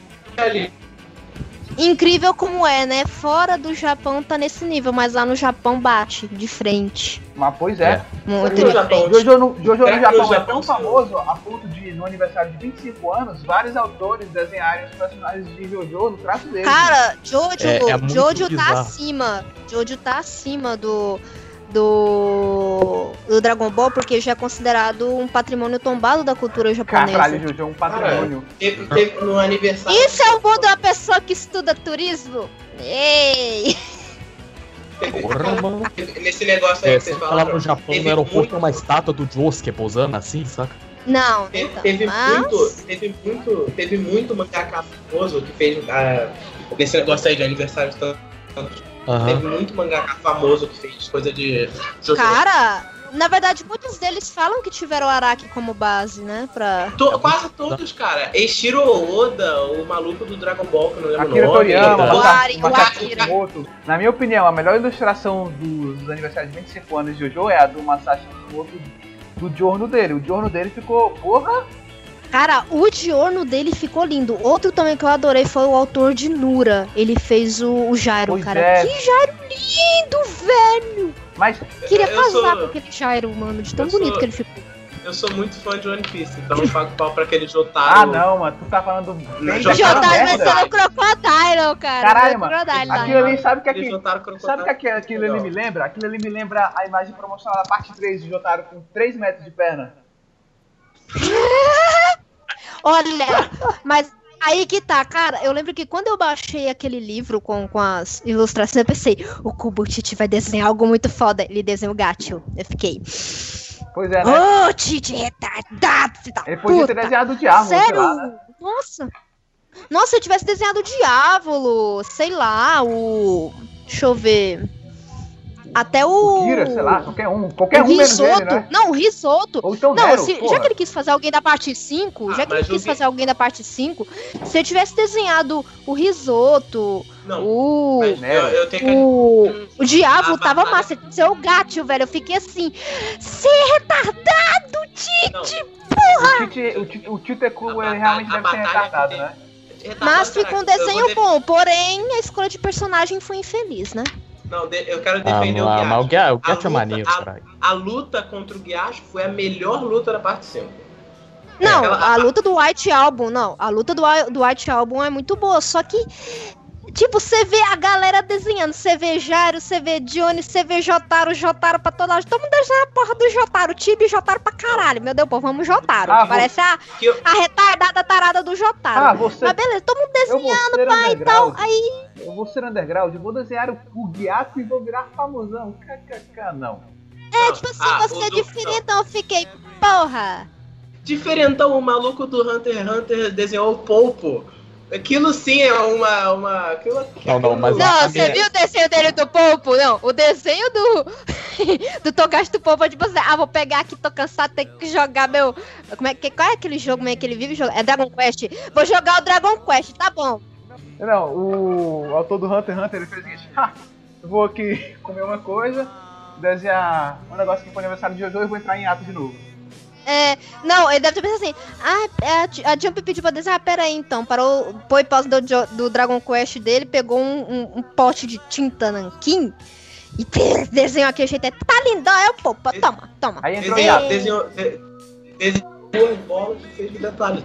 Incrível como é, né? Fora do Japão tá nesse nível, mas lá no Japão bate de frente. Mas pois é. Muito No de Japão, Jojo no, Jojo Será no Japão é tão famoso a ponto de, no aniversário de 25 anos, vários autores desenharem os personagens de Jojo no traço deles. Cara, Jojo, É- é muito Jojo tá bizarro. acima. Jojo tá acima do, do do Dragon Ball porque já é considerado um patrimônio tombado da cultura japonesa. Caralho, Jojo é um patrimônio. Teve, teve no aniversário. Isso é o mundo da pessoa que estuda turismo? Ei! Porra, mano. Nesse negócio aí É, que vocês falaram. no Japão, no aeroporto, muito- uma estátua do Josuke posando assim, saca? Não, Teve, então, teve mas... muito, teve muito, teve muito mangaka famoso que fez ah, nesse negócio aí de aniversário tanto. Aham. Teve muito mangaka famoso que fez coisa de Jojo. Cara, na verdade, muitos deles falam que tiveram o Araki como base, né? Pra... To- quase todos, cara. Eiichiro Oda, o maluco do Dragon Ball, que eu não lembro Akira o nome. Toriyama, O Ari- o Akira. Na minha opinião, a melhor ilustração dos, dos aniversários de 25 anos de Jojo é a do Masashi Kishimoto do jorno dele. O jorno dele ficou, porra, Cara, o diorno dele ficou lindo. Outro também que eu adorei foi o autor de Nura. Ele fez o, o Jairo, Pois cara. é. Que Jairo lindo, velho! mas Queria casar sou- com aquele Jairo, mano, de tão eu bonito sou- que ele ficou. Eu sou muito fã de One Piece, então eu pago pau pra aquele Jotaro. ah não, mano, tu tá falando bem Jotaro Jotaro vai ser o Crocodile, cara. Caralho, mano. Aquilo ali, sabe o que Aquele aquilo, Jotaro Crocodile. sabe o que aquilo, aquilo ali me lembra? Aquilo ali me lembra a imagem promocional da parte 3 de Jotaro com 3 metros de perna. Olha, mas aí que tá, cara. Eu lembro que quando eu baixei aquele livro com, com as ilustrações, eu pensei, o Kubutiti vai desenhar algo muito foda. Ele desenhou o gato. Eu fiquei, Pois é, né? ô, Titi retardado, filho da Ele podia ter puta. desenhado o diabo, Sério? lá, né? Nossa. Nossa, se eu tivesse desenhado o Diávolo, sei lá, o. Deixa eu ver. Até o. O Kira, sei lá, qualquer um. Qualquer o um risoto. né? Não, o risoto. Ou então Não, Nero, se- porra. já que ele quis fazer alguém da parte 5, Ah, já que ele quis o fazer alguém da parte 5, se eu tivesse desenhado o risoto, Não, o. mas eu, eu tenho que. O, o diabo A tava massa, seu gato, velho. Eu fiquei assim. Você é retardado, Tite! Não, O Tite, o Tite, o Tite Crew, A ele realmente deve ser batalha retardado, né? retardado, Mas ficou um desenho bom, porém a escolha de personagem foi infeliz, né? Não, eu quero Ah, defender o mas o. Gyatso o A Gyatso é luta- maneiro, a-. A luta contra o Gyatso foi a melhor luta da parte 5. Não, Aquela- a luta do White Album, não. A luta do, do White Album é muito boa, só que. Tipo, você vê a galera desenhando, você vê Jairo, você vê Johnny, você vê Jotaro, Jotaro pra toda hora. Todo mundo desenha a porra do Jotaro, Tibi Jotaro pra caralho. Meu Deus, pô, vamos Jotaro. Ah, Parece a, eu- a retardada tarada do Jotaro. Ah, você. Mas beleza, todo mundo desenhando, pai, então. underground. Aí. Eu vou ser underground, eu vou desenhar o, o e vou virar famosão. KKK, não. É, tipo assim, Ah, você é do- diferente, então eu fiquei, porra. diferentão, o maluco do Hunter x Hunter desenhou o Polpo. Aquilo sim é uma. uma aquilo, Não, não, mas- Não, você minha- viu o desenho dele do Popo? Não, o desenho do. do Togashi do Popo é tipo assim, ah, vou pegar aqui, tô cansado, tenho que jogar meu. Como é, que, qual é aquele jogo mesmo que ele vive jogando? É Dragon Quest. Vou jogar o Dragon Quest, tá bom. Não, o autor do Hunter x Hunter ele fez o seguinte: "Ha, eu vou aqui comer uma coisa, desenhar um negócio aqui pro aniversário de Jojo e vou entrar em ato de novo. É, não, ele deve ter pensado assim, ah, é, a, a Jump pediu pra desenhar, ah, pera aí então, parou, põe pausa do, do Dragon Quest dele, pegou um, um- um pote de tinta nanquim e desenhou aqui, jeito é, tá lindo, é o Popo, toma, toma. Aí entrou em Desenhou, desenhou, de- desenhou as bolas e fez detalhe.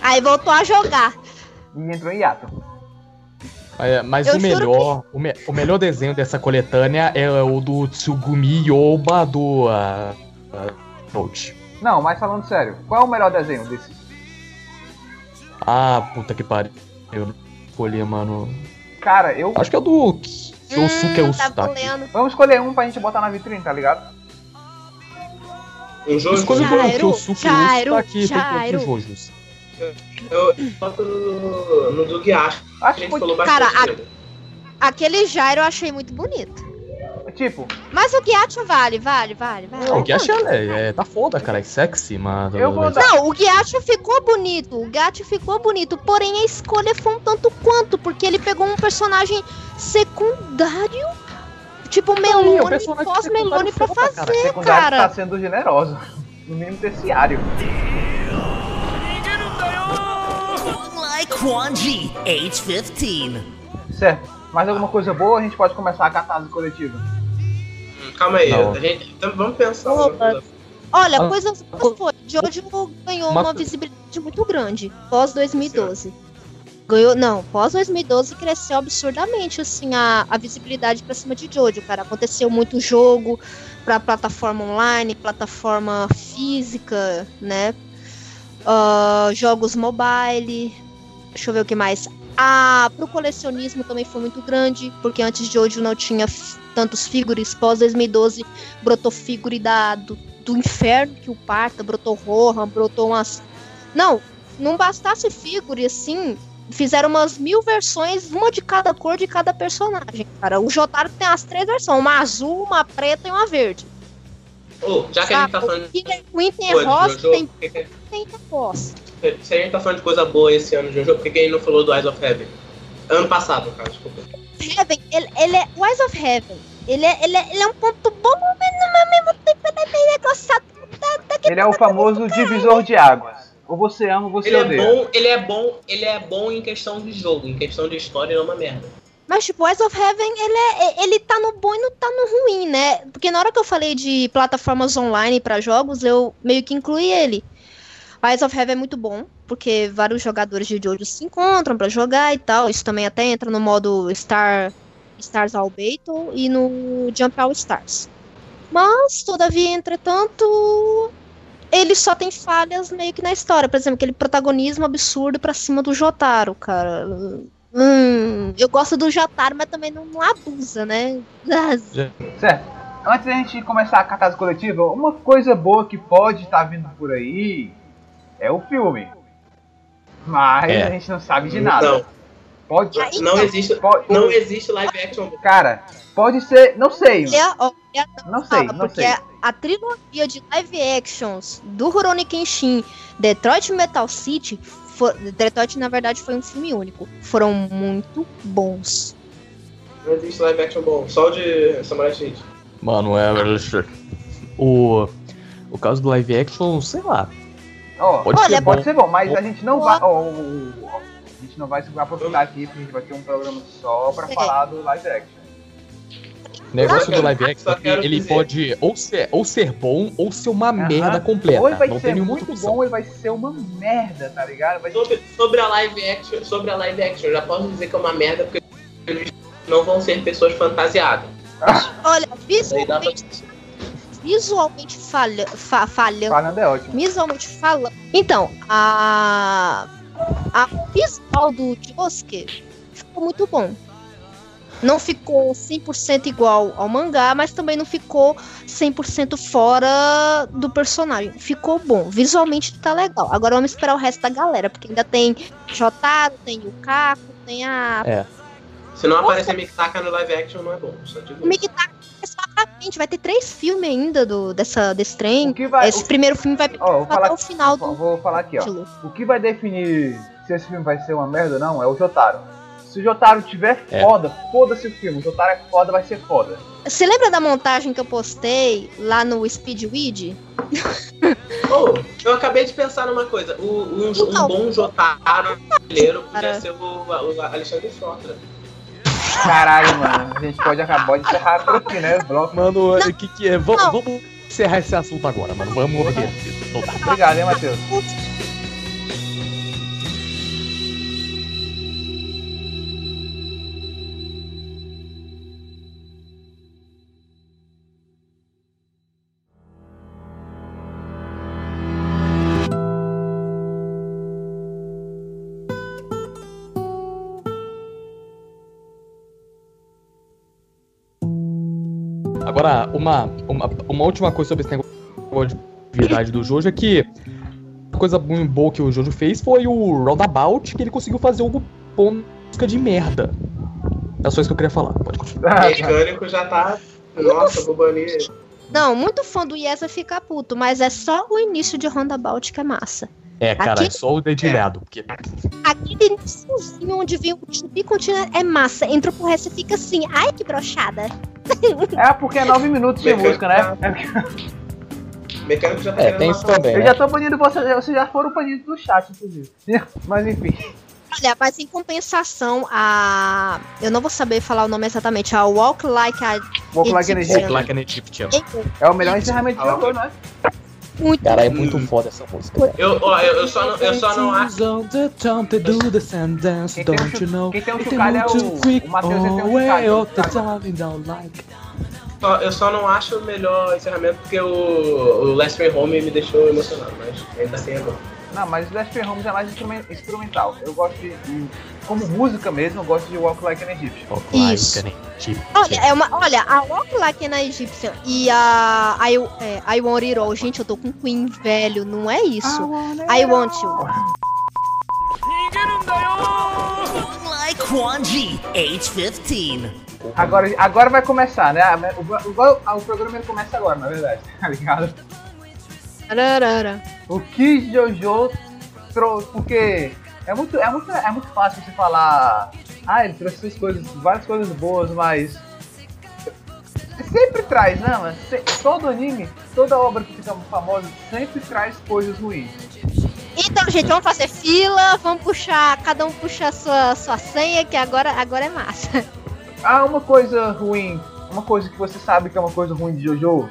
Aí voltou a jogar. E entrou em ato. É, mas Eu o melhor, o, me- o melhor desenho dessa coletânea é o do Tsugumi Yoba do uh, uh, Note. Não, mas falando sério, qual é o melhor desenho desse? Ah, puta que pariu. Eu não escolhi, mano. Cara, eu. Acho que é o do Kyosuke Hum, tá Usutaki. valendo. Vamos escolher um pra gente botar na vitrine, tá ligado? Um jogo. Escolha o Kyosuke Jairo, Usutaki Jairo. outros Jojos. Eu boto no, no do Guiacho. A Acho gente que falou Cara, a-. Aquele Jairo eu achei muito bonito. Tipo, Mas o Gyacho vale, vale, vale, vale. Não, o Gash é, é, tá foda, cara. É sexy, mas. Eu vou dar- Não, o Gyacho ficou bonito. O Gyacho ficou bonito. Porém, a escolha foi um tanto quanto. Porque ele pegou um personagem secundário. Tipo Melone, pós-Melone pra foda, cara. fazer, secundário cara. tá sendo generoso. No mínimo terciário. Age 15. Certo. Mais alguma coisa boa? A gente pode começar a catarse coletiva. Calma aí, Não. a gente, então vamos pensar. Opa. Olha, Ah, coisas boas foi. Jojo ganhou uma uma visibilidade muito grande pós 2012. Ganhou, não, pós 2012 cresceu absurdamente assim a, a visibilidade pra cima de Jojo, cara. Aconteceu muito jogo pra plataforma online, plataforma física, né? Ah, jogos mobile. Deixa eu ver o que mais. Ah, pro colecionismo também foi muito grande, porque antes de Jojo não tinha tantos figures. Pós 2012 brotou figure da, do, do inferno que o parta, brotou Rohan, brotou umas. Não, não bastasse figure assim, fizeram umas mil versões, uma de cada cor de cada personagem, cara. O Jotaro tem as três versões, uma azul, uma preta e uma verde. Ô, já que a gente tá Sabe? falando O Killer Queen tem Pô, de rosa, Jojo, tem que que- tem rosa. se a gente tá falando de coisa boa esse ano de Jojo, por que que a gente não falou do Eyes of Heaven? Ano passado, cara, desculpa. Heaven, ele, ele é. O Eyes of Heaven. Ele é, ele, é, ele é um ponto bom, mas ao mesmo tempo ele é meio negociado. Tá, tá Ele é o famoso divisor de águas. Ou você ama ou você Ele é odeia. bom, ele é bom, ele é bom em questão de jogo, em questão de história ele é uma merda. Mas, tipo, o Eyes of Heaven, ele, é, ele tá no bom e não tá no ruim, né? Porque na hora que eu falei de plataformas online pra jogos, eu meio que incluí ele. O Eyes of Heaven é muito bom, porque vários jogadores de Jojo se encontram pra jogar e tal. Isso também até entra no modo Star, Stars All Battle e no Jump All Stars. Mas, todavia, entretanto, ele só tem falhas meio que na história. Por exemplo, aquele protagonismo absurdo pra cima do Jotaro, cara. Hum, eu gosto do Jotaro, mas também não, não abusa, né? Certo. Antes da gente começar a catarse coletiva, uma coisa boa que pode estar vindo por aí é o filme. Mas É. a gente não sabe de nada. Não, Pode, Ah, não existe, pode, não existe live action. Cara, pode ser. Não sei. Olha, olha, Não sei, fala, não porque sei. a, a trilogia de live actions do Rurouni Kenshin, Detroit Metal City, fo- Detroit na verdade foi um filme único, foram muito bons. Não existe live action bom, só o de Samurai X. Mano, é. O. O caso do live action, sei lá. Ó, Pode Olha, ser bom. pode ser bom, mas a gente não vai. Ó, ó, a gente não vai se aprofundar aqui, porque a gente vai ter um programa só pra É. falar do live action. O negócio do live action é que ele dizer- pode ou ser, ou ser bom ou ser uma Aham. merda completa. Ou ele vai não ser muito opção. bom, ou ele vai ser uma merda, tá ligado? Vai Sobre, sobre a live action, sobre a live action, já posso dizer que é uma merda porque eles não vão ser pessoas fantasiadas. Olha, dá pra... visualmente, visualmente falha, fa, falhando, Fernando é ótimo. visualmente falando. Então, a a visual do Josuke ficou muito bom. Não ficou 100% igual ao mangá, mas também não ficou 100% fora do personagem. Ficou bom. Visualmente tá legal. Agora vamos esperar o resto da galera, porque ainda tem Jotaro, tem o Kako, tem a. É. Se não aparecer Mikitaka no live action, não é bom. Só digo O Mikitaka só pra frente. Vai ter três filmes ainda do, dessa, desse trem. O que vai. Esse primeiro filme vai Ó, até falar, o final vou, do vou falar aqui, ó. O que vai definir se esse filme vai ser uma merda ou não é o Jotaro. Se o Jotaro tiver É. foda, foda-se o filme. O Jotaro é foda, vai ser foda. Você lembra da montagem que eu postei lá no Speedweed? Oh, eu acabei de pensar numa coisa. O, um, Então. um bom Jotaro brasileiro podia ser o, o Alexandre Frota. Caralho, mano. A gente pode acabar de encerrar por aqui, né? Bloco. Mano, o que que é? Vamos, encerrar esse assunto agora, mano. Vamos. Obrigado, hein, Matheus. Agora, uma, uma, uma última coisa sobre esse negócio de verdade do Jojo é que a coisa muito boa que o Jojo fez foi o Roundabout, que ele conseguiu fazer bom música de merda. É só isso que eu queria falar. Pode continuar. O mecânico já tá. Nossa, Bubani. Não, muito fã do Yes vai ficar puto, mas é só o início de Roundabout que é massa. É, cara, Aqui- é só o dedilhado. Porque... Aquele iníciozinho onde vem o Continua é massa. Entrou pro resto e fica assim, ai que brochada. É porque é nove minutos de música, né? tá- O mecânico já tá É, tem isso também, Eu né? já tô banindo vocês, vocês já foram banidos do chat, inclusive. Mas enfim. Olha, mas em compensação, a. Eu não vou saber falar o nome exatamente. A Walk Like a. Walk Like an Egyptian. Egyptian. Like an Egyptian. É o melhor encerramento de jogo, né? Muito. Cara, é muito foda essa música. Eu, ó, eu, eu, só não, eu só não acho. Quem tem um, chocalho é o, o Matheus, só- Eu só não acho o melhor encerramento porque o, o Last Way Home me deixou emocionado, mas ainda assim é bom. Não, mas Fair Homes é mais instrumen- instrumental. Eu gosto de, de- Como música mesmo, eu gosto de Walk Like an Egyptian. Isso. Like an Egyptian. Olha, é uma, olha, a Walk Like an Egyptian e a I, é, I Want It All. Gente, eu tô com Queen velho, não é isso. I Want You. Like Quan Ji, age 15. Agora, agora vai começar, né? O, o, o programa ele começa agora, na verdade. Tá ligado? Ararara. O que Jojo trouxe. Porque é muito, é, muito, é muito fácil você falar. Ah, ele trouxe essas coisas, várias coisas boas, mas. Sempre traz, né, mano? Todo anime, toda obra que fica famosa, sempre traz coisas ruins. Então, gente, vamos fazer fila, vamos puxar, cada um puxa a sua, sua senha, que agora, agora é massa. Ah, uma coisa ruim, uma coisa que você sabe que é uma coisa ruim de Jojo,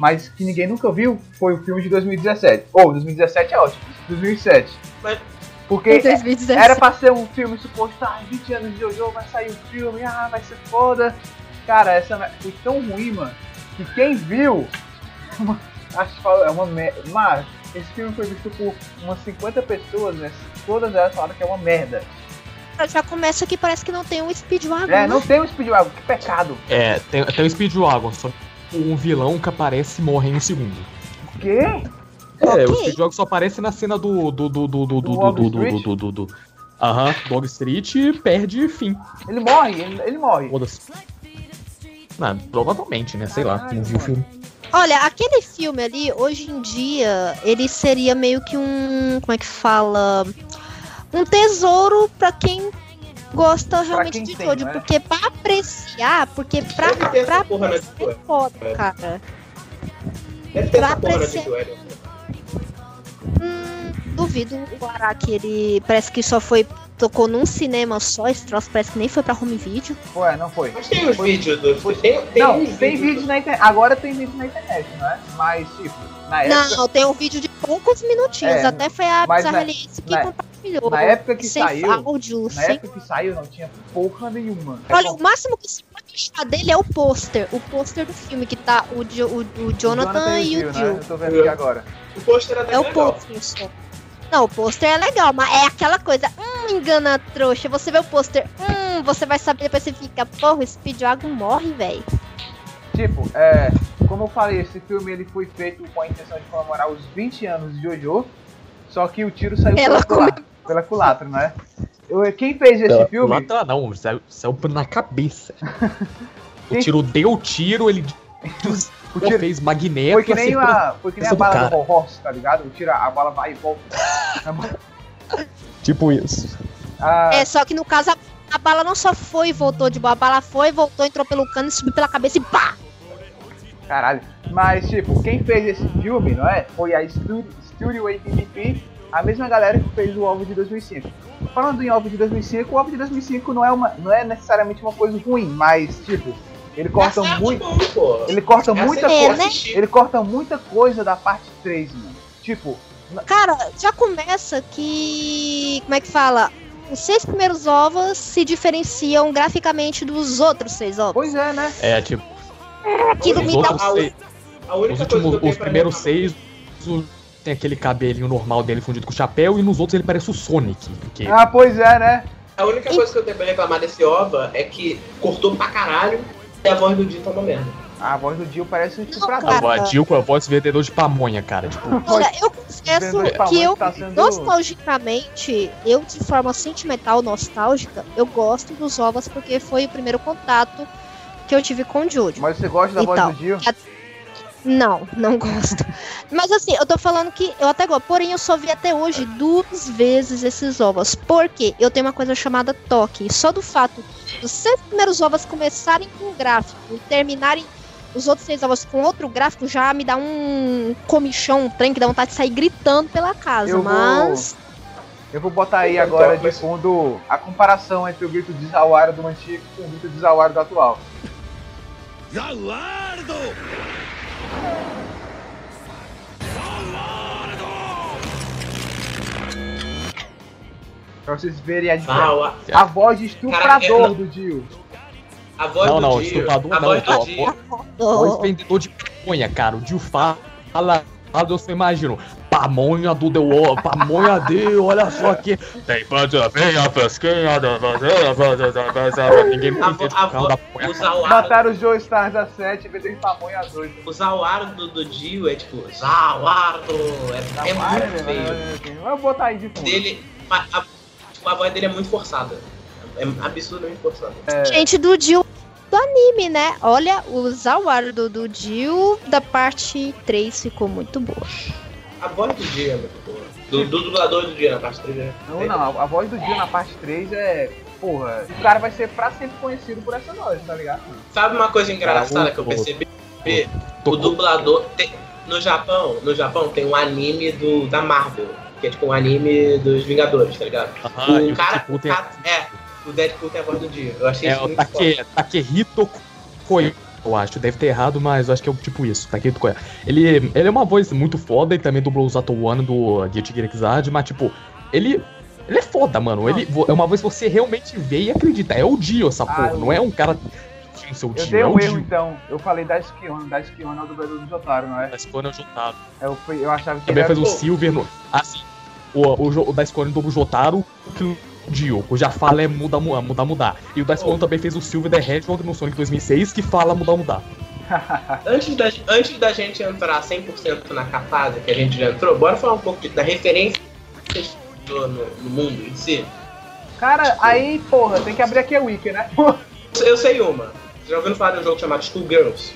mas que ninguém nunca viu, foi o filme de 2017. Ou, 2017 é ótimo, 2007. Mas- Porque Em 2017. era pra ser um filme suposto, ah, 20 anos de Jojo, vai sair o filme, ah, vai ser foda. Cara, essa foi tão ruim, mano, que quem viu, acho que é uma merda. Mas, esse filme foi visto por umas 50 pessoas, né? Todas elas falaram que é uma merda. Já começa que parece que não tem um speedrun. É, não tem um speedrun, que pecado. É, tem, tem o Speedwagon, só um vilão que aparece e morre em um segundo. O quê? É, o. Speedwagon só aparece na cena do. do. do. do. do. do. Do. do. Street? do. do. do. Aham, Dog Street e perde fim. Ele morre, ele, ele morre. Foda-se. Ah, provavelmente, né? Sei lá, não vi o filme. Olha, aquele filme ali, hoje em dia, ele seria meio que um. Como é que fala? Um tesouro pra quem gosta realmente de Jojo. né? Porque pra apreciar, porque pra, Deve pra na apreciar é foda, cara. Deve ter Pra apreciar- Wheel. Hum, duvido o Araki, ele parece que só foi. Tocou num cinema só, esse troço parece que nem foi pra home video. Ué, não foi. Mas tem os vídeos do. Tem, tem não, tem vídeos vídeo na internet. Agora tem vídeo na internet, não é? Mas, tipo, na época, Não, tem um vídeo de poucos minutinhos. É, Até foi a Bizarrelice que na- compartilhou. na época que sem saiu, áudio, na sem época que saiu não tinha porra nenhuma. Olha, o máximo que se pode achar dele é o pôster. O pôster do filme, que tá o, Jo- o, o Jonathan, e o Jill, Jill. né? Eu tô vendo aqui agora. O pôster até É o legal. pôster só. Não, o pôster é legal, mas é aquela coisa, hum, engana trouxa. Você vê o pôster, hum, você vai saber depois você fica, porra, o Speedwagon morre, velho. Tipo, é, como eu falei, esse filme ele foi feito com a intenção de comemorar os 20 anos de Jojo, só que o tiro saiu Ela pela, culatra, pela culatra, né? Eu- Quem fez esse filme? culatra não, saiu, saiu na cabeça. O tiro deu tiro, ele O tiro fez magneto. foi que nem acertou a, foi que nem a do bala cara. do Horse, tá ligado? O tiro, a bala vai e volta. Tipo isso. Ah, É, só que no caso a, a bala não só foi e voltou de boa, a bala foi, voltou, entrou pelo cano e subiu pela cabeça e pá! Caralho. Mas, tipo, quem fez esse filme, não é? Foi a Studio, Studio ATP, a mesma galera que fez o OVO de 2005. Falando em OVO de 2005, o OVO de 2005 não é, uma, não é necessariamente uma coisa ruim, mas, tipo, ele corta É muito. bom. Ele corta É muita É, coisa. né? Ele corta muita coisa da parte 3, mano. Tipo, Cara, já começa que. Como é que fala? Os seis primeiros ovos se diferenciam graficamente dos outros seis ovos. pois é, né? É, tipo, Aquilo os me dá seis, A os, única últimos, os primeiros seis o- tem aquele cabelinho normal dele fundido com chapéu e nos outros ele parece o Sonic. Porque Ah, pois é, né? A única coisa que eu tenho pra reclamar desse OVA é que cortou pra caralho e a voz do Dio tá uma merda. A voz do Dio parece um estuprador. a Jill com a voz vendedor de pamonha, cara. Tipo, Olha, eu confesso que eu, tá sendo- nostalgicamente, eu de forma sentimental, nostálgica, eu gosto dos ovos porque foi o primeiro contato que eu tive com o Jojo. Mas você gosta da voz do Dio? Não, não gosto. Mas assim, eu tô falando que eu até gosto. Porém, eu só vi até hoje duas vezes esses ovos. Porque eu tenho uma coisa chamada toque. Só do fato dos seis primeiros ovos começarem com um gráfico e terminarem os outros seis ovos com outro gráfico já me dá um comichão, um trem que dá vontade de sair gritando pela casa. Eu vou- mas. Eu vou botar aí agora de fundo a comparação entre o grito de Zawara do antigo com o grito de Zawara do atual. Pra vocês verem a diferença. Ah, a, A voz de estuprador Cara, eu- do Dio. a voz Não, do não, Dio. estuprador a não, voz pô, do Dio. voz Oh, vendedor de pamonha, cara. O Jill fala, só imagino. Pamonha do Deu, pamonha de, olha só aqui. Tem panja, vem a pesquinha, ninguém A, entende Mataram o Joe Stars a 7 e vendeu pamonha a 2. o Zawara do, Dio é tipo, Zawardo, é, é muito feio. Vou botar aí de fundo. Dele, a, a- tipo, a voz dele é muito forçada. É absurdamente forçada. Gente do Jill do anime, né? Olha, o Zawar do, do Jill da parte 3 ficou muito boa. A voz do Dio é muito boa. Do, do dublador do Dio na parte 3 é. Não, não, a voz do Dio na parte 3 é. Porra, o cara vai ser pra sempre conhecido por essa voz, tá ligado? Sabe uma coisa engraçada Cara, que eu o- percebi? O Tô- dublador. tem- no Japão, no Japão tem um anime do, da Marvel, que é tipo um anime dos Vingadores, tá ligado? O o cara. Deadpool tem- tá- é, o Deadpool tem a voz do Dio. Eu achei É isso o muito Take, Takehito eu acho. Deve ter errado, mas eu acho que é tipo isso. Takehito Koe. Ele, ele é uma voz muito foda e também dublou o Zato One do Xad, mas tipo, ele. Ele é foda, mano. Ele, é uma voz que você realmente vê e acredita. É o Dio, essa Ah, porra. eu- Não é um cara que tinha o seu Eu Dio. dei É um erro então. Eu falei da Esquiona, da Esquiona é o dublador do Jotaro, não é? Da Escone é o Jotaro. Eu, fui- eu achava que Também era... o Silver no. Assim, o, o, o da Escone dubla o Jotaro, que o Dio. O já fala é muda, muda, mudar, mudar. E o Escone Oh. também fez o Silver The Hedgehog no Sonic 2006, que fala mudar, mudar. Antes da, antes da gente entrar 100% na capaz que a gente já entrou, bora falar um pouco de- da referência do- no, no mundo em si. Cara, aí, porra, tem que abrir aqui a wiki, né? Eu sei uma. Vocês já ouviram falar de um jogo chamado Schoolgirls?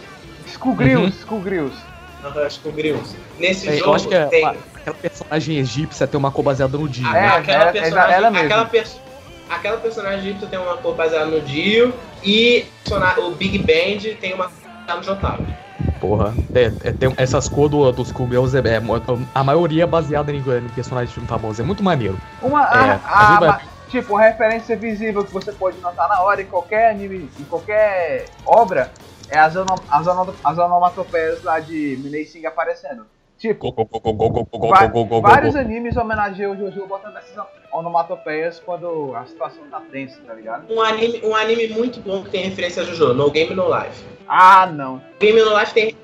Skullgrills, Uhum. Skullgrills. Aham, Schoolgirls. Nesse É, jogo eu acho que é tem. Aquela personagem egípcia tem uma cor baseada no Dio. a- É, aquela ela- personagem. ela mesma. aquela, perso- aquela personagem egípcia tem uma cor baseada no Dio e o Big Band tem uma baseada no Jotaro. Porra. É, é, tem essas cores do, dos Skullgirls, é, é, a maioria é baseada em, em personagens de filme famoso. É muito maneiro. Uma, É, a, a a- vai- tipo, referência visível que você pode notar na hora em qualquer anime, em qualquer obra, é as, ono, as, ono, as onomatopeias lá de Minei Sing aparecendo. Tipo, Go, go, go, vários animes homenageiam o Jojo botando essas onomatopeias quando a situação tá tensa, tá ligado? Um anime, um anime muito bom que tem referência a Jojo, No Game No Life. Ah, não. Game No Life tem.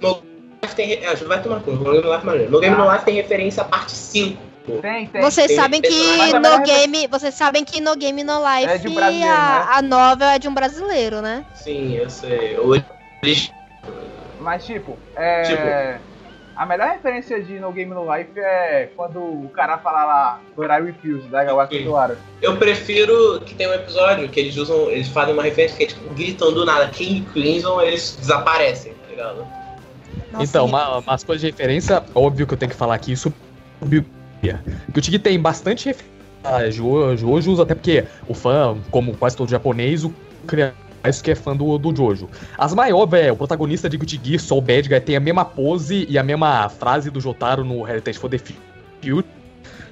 No Life tem. É, vai tomar conta, No Game No Life é maneiro. No Game No Life tem referência à parte 5 Tem, tem. Vocês tem sabem que Mas a no melhor game, vocês sabem que no game no life É de um a, né? a novel é de um brasileiro, né? Sim, eu sei. Mas tipo, é. Tipo. A melhor referência de No Game No Life é quando o cara fala lá, But I Refuse, da Sim. Toara. Eu prefiro que tem um episódio que eles usam, eles fazem uma referência que é tipo, gritam do nada, King Crimson, eles desaparecem, tá ligado? Nossa, então, uma, umas coisas de referência, óbvio que eu tenho que falar aqui sobre o que o Tig tem bastante referência a Jo- Jojos, até porque o fã, como quase todo japonês, o criador isso que é fã do, do Jojo. As maiores, velho, o protagonista de Gutigi, Soul Bad Guy, tem a mesma pose e a mesma frase do Jotaro no Heritage for the Future.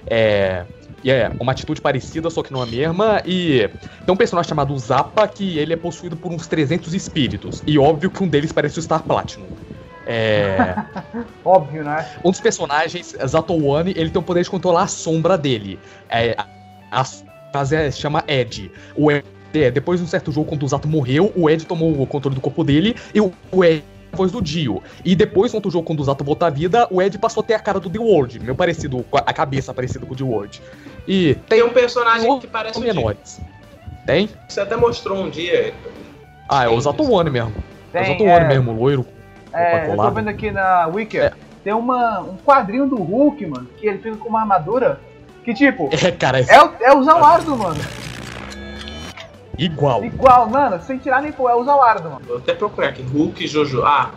É. E é uma atitude parecida, só que não a mesma. E tem um personagem chamado Zappa que ele é possuído por uns 300 espíritos. E óbvio que um deles parece o Star Platinum. É. Óbvio, né? Um dos personagens, Zatowani, ele tem o poder de controlar a sombra dele. É, a, a frase é- chama Ed. O Ed, é, depois de um certo jogo, quando o Zato morreu, o Ed tomou o controle do corpo dele e o, o Ed é a voz do Dio. E depois, no outro jogo, quando o Zato voltou à vida, o Ed passou a ter a cara do The World, meio parecido, com a cabeça parecida com o The World. E Tem tem um personagem que parece o menores. Tem? Você até mostrou um dia. Ah, é o Tem, Zatowani mesmo. É o Tem, Zatowani é, mesmo, loiro. É, eu tô vendo aqui na Wiki, É. tem uma, um quadrinho do Hulk, mano, que ele fica com uma armadura que, tipo, É, cara, é é o, é o Zawardo, mano. Igual. Igual, mano, sem tirar nem pôr, é o Zawardo, mano. Vou até procurar aqui. Hulk Jojo. Ah,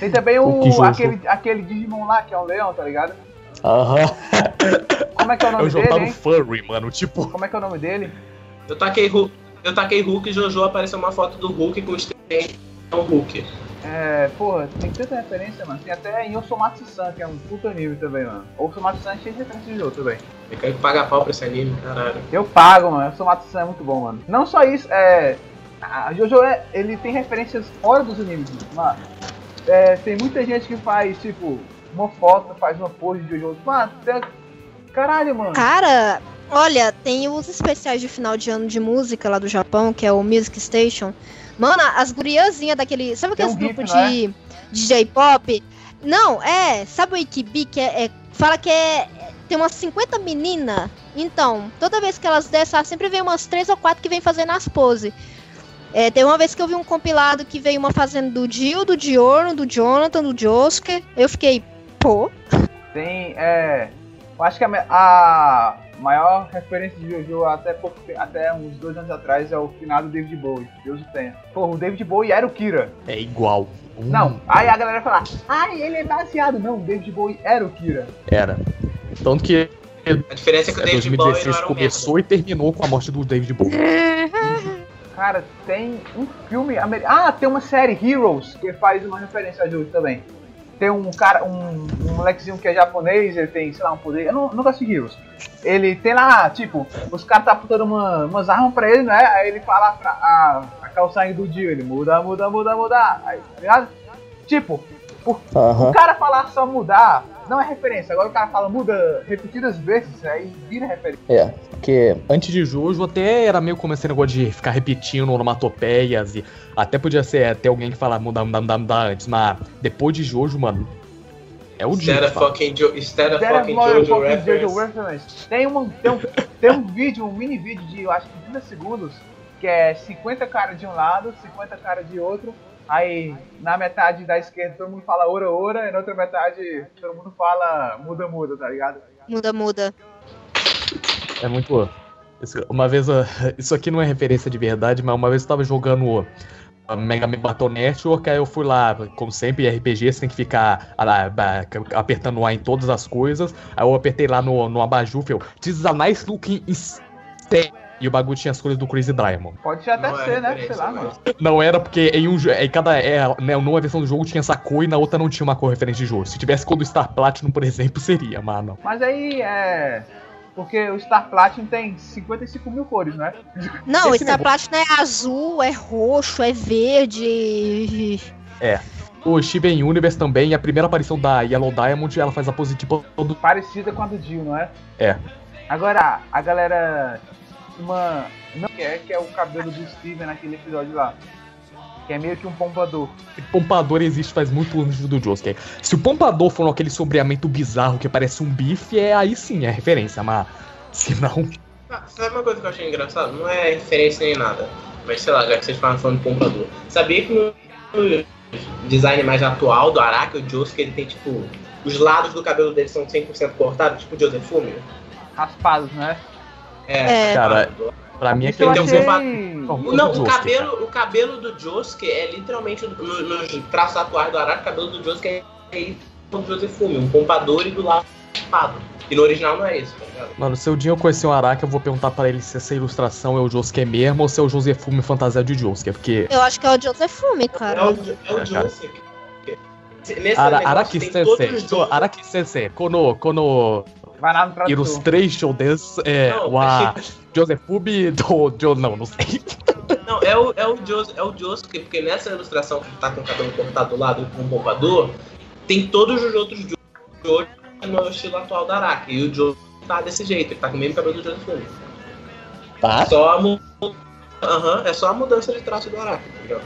Tem também o, aquele, aquele Digimon lá, que é um leão, tá ligado? Aham. Como é que é o É nome o dele, Jotaro hein? Furry, mano. Tipo. Como é que é o nome dele? eu taquei Hulk. Eu taquei Hulk e Jojo apareceu uma foto do Hulk com o extensão Hulk. É, porra, tem tanta referência, mano. Tem até em Osomatsu-san, que é um puta anime também, mano. Osomatsu-san é cheio de referência de jogo também. Eu quero pagar pau pra esse anime, caralho. Eu pago, mano. Osomatsu-san é muito bom, mano. Não só isso, é. A Jojo, é, ele tem referências fora dos animes, mano. É, tem muita gente que faz, tipo, uma foto, faz uma pose de Jojo. Mano, tem... caralho, mano. Cara, olha, tem os especiais de final de ano de música lá do Japão, que é o Music Station. Mano, as guriazinhas daquele. Sabe Tem aqueles um grupos riff, de, de J-pop? Não, é. Sabe o Ikibi, que é, é- Fala que é. Tem umas 50 meninas. Então, toda vez que elas descem, sempre vem umas 3 ou 4 que vem fazendo as poses. É, tem uma vez que eu vi um compilado que veio uma fazendo do Jill, do Diorno, do Jonathan, do Josuke. Eu fiquei, pô. Tem, é. Eu acho que a, a maior referência de Jojo até, pouco, até uns dois anos atrás é o finado David Bowie. Deus o tenha. Porra, o David Bowie era o Kira. É igual. Hum, Não, aí a galera fala, ai, ele é baseado. Não, o David Bowie era o Kira. Era. Tanto que A diferença é que o é, David Bowie não 2016 era o começou e terminou com a morte do David Bowie. Cara, tem um filme. amer- Ah, tem uma série Heroes que faz uma referência a Jojo também. Tem um cara, um, um molequezinho que é japonês, ele tem, sei lá, um poder. Eu não, nunca assisti Heroes. Ele tem lá, tipo, os caras tá apontando uma, umas armas pra ele, né? Aí ele fala pra, a, a calçagem do dia, ele muda, muda, muda, muda. Aí, tá ligado? Tipo, o cara falar só mudar não é referência. Agora o cara fala muda repetidas vezes, aí vira referência. É, porque antes de Jojo até era meio como esse negócio de ficar repetindo onomatopeias e até podia ser até alguém que fala mudar, mudar, mudar, mudar antes, mas depois de Jojo, mano, é o. Instead of fucking, jo instead of fucking Jojo reference. Jojo reference. Tem um, tem, um, tem um vídeo, um mini vídeo de eu acho que 30 segundos, que é 50 caras de um lado, 50 caras de outro. Aí na metade da esquerda todo mundo fala ora ora, e na outra metade todo mundo fala muda muda, tá ligado? Muda, muda. É muito. isso- Uma vez. ah, Isso aqui não é referência de verdade, mas uma vez eu tava jogando ah, Mega Man Battle Network, aí eu fui lá, como sempre, em RPG, você tem que ficar ah, apertando A em todas as coisas. Aí eu apertei lá no, no abajur, falei, this is a nice looking step. E o bagulho tinha as cores do Crazy Diamond. Pode até Não é ser, né? Sei lá, mano. Não era porque em, um, em cada. É, né, numa versão do jogo tinha essa cor e na outra não tinha uma cor referente de jogo. Se tivesse cor do Star Platinum, por exemplo, seria, mano. Mas aí é. Porque o Star Platinum tem 55 mil cores, né? Não, o Star negócio- Platinum é azul, é roxo, é verde. O Steven Universe também, a primeira aparição da Yellow Diamond, ela faz a pose tipo do. Parecida com a do Jill, não é? É. Agora, a galera. Uma. Não quer, que é o cabelo do Steven naquele episódio lá. Que é meio que um pompador. Pompador existe faz muito antes do Josuke. Se o Pompador for aquele sombreamento bizarro que parece um bife, é aí sim é referência, mas se não. Ah, Sabe uma coisa que eu achei engraçado? Não é referência nem nada. Mas sei lá, já que vocês falam falando de pompador. Sabia que no design mais atual do Araki, o Josuke, ele tem tipo. Os lados do cabelo dele são 100% cortados, tipo o Joseph? Raspados, né? É. Cara, Pra mim, Isso eu aquele Então, achei... Josuke- Não, do o cabelo, o cabelo do Josuke é literalmente, no- nos traços atuais do Araki, o cabelo do Josuke é igual do Joseph Fumi, um pompador e do lado raspado. E no original não é isso, tá ligado? Mano, se o dia eu conhecer o Araki, eu vou perguntar pra ele se essa ilustração é o Josuke mesmo ou se é o Josefume fantasia de Josuke, porque Eu acho que é o Joseph Fume, É cara. o, é o É, cara. Josuke. Nesse Ara, negócio Araki tem todos Sensei, os so, Josuke. Araki Sensei, kono, kono Vai lá no tradutor. illustration desu, é, Não, wa Josefume do, do, não, não sei. Não, é o, é o, Jos, é o Josuke, porque nessa ilustração que tá com o cabelo cortado do lado com o pompador, tem todos os outros Jojo no estilo atual da Araki. E o Jojo tá desse jeito, ele tá com o mesmo cabelo do Joseph Fumi. Tá? Só a mu- Aham, é só a mudança de traço do Araki, tá ligado?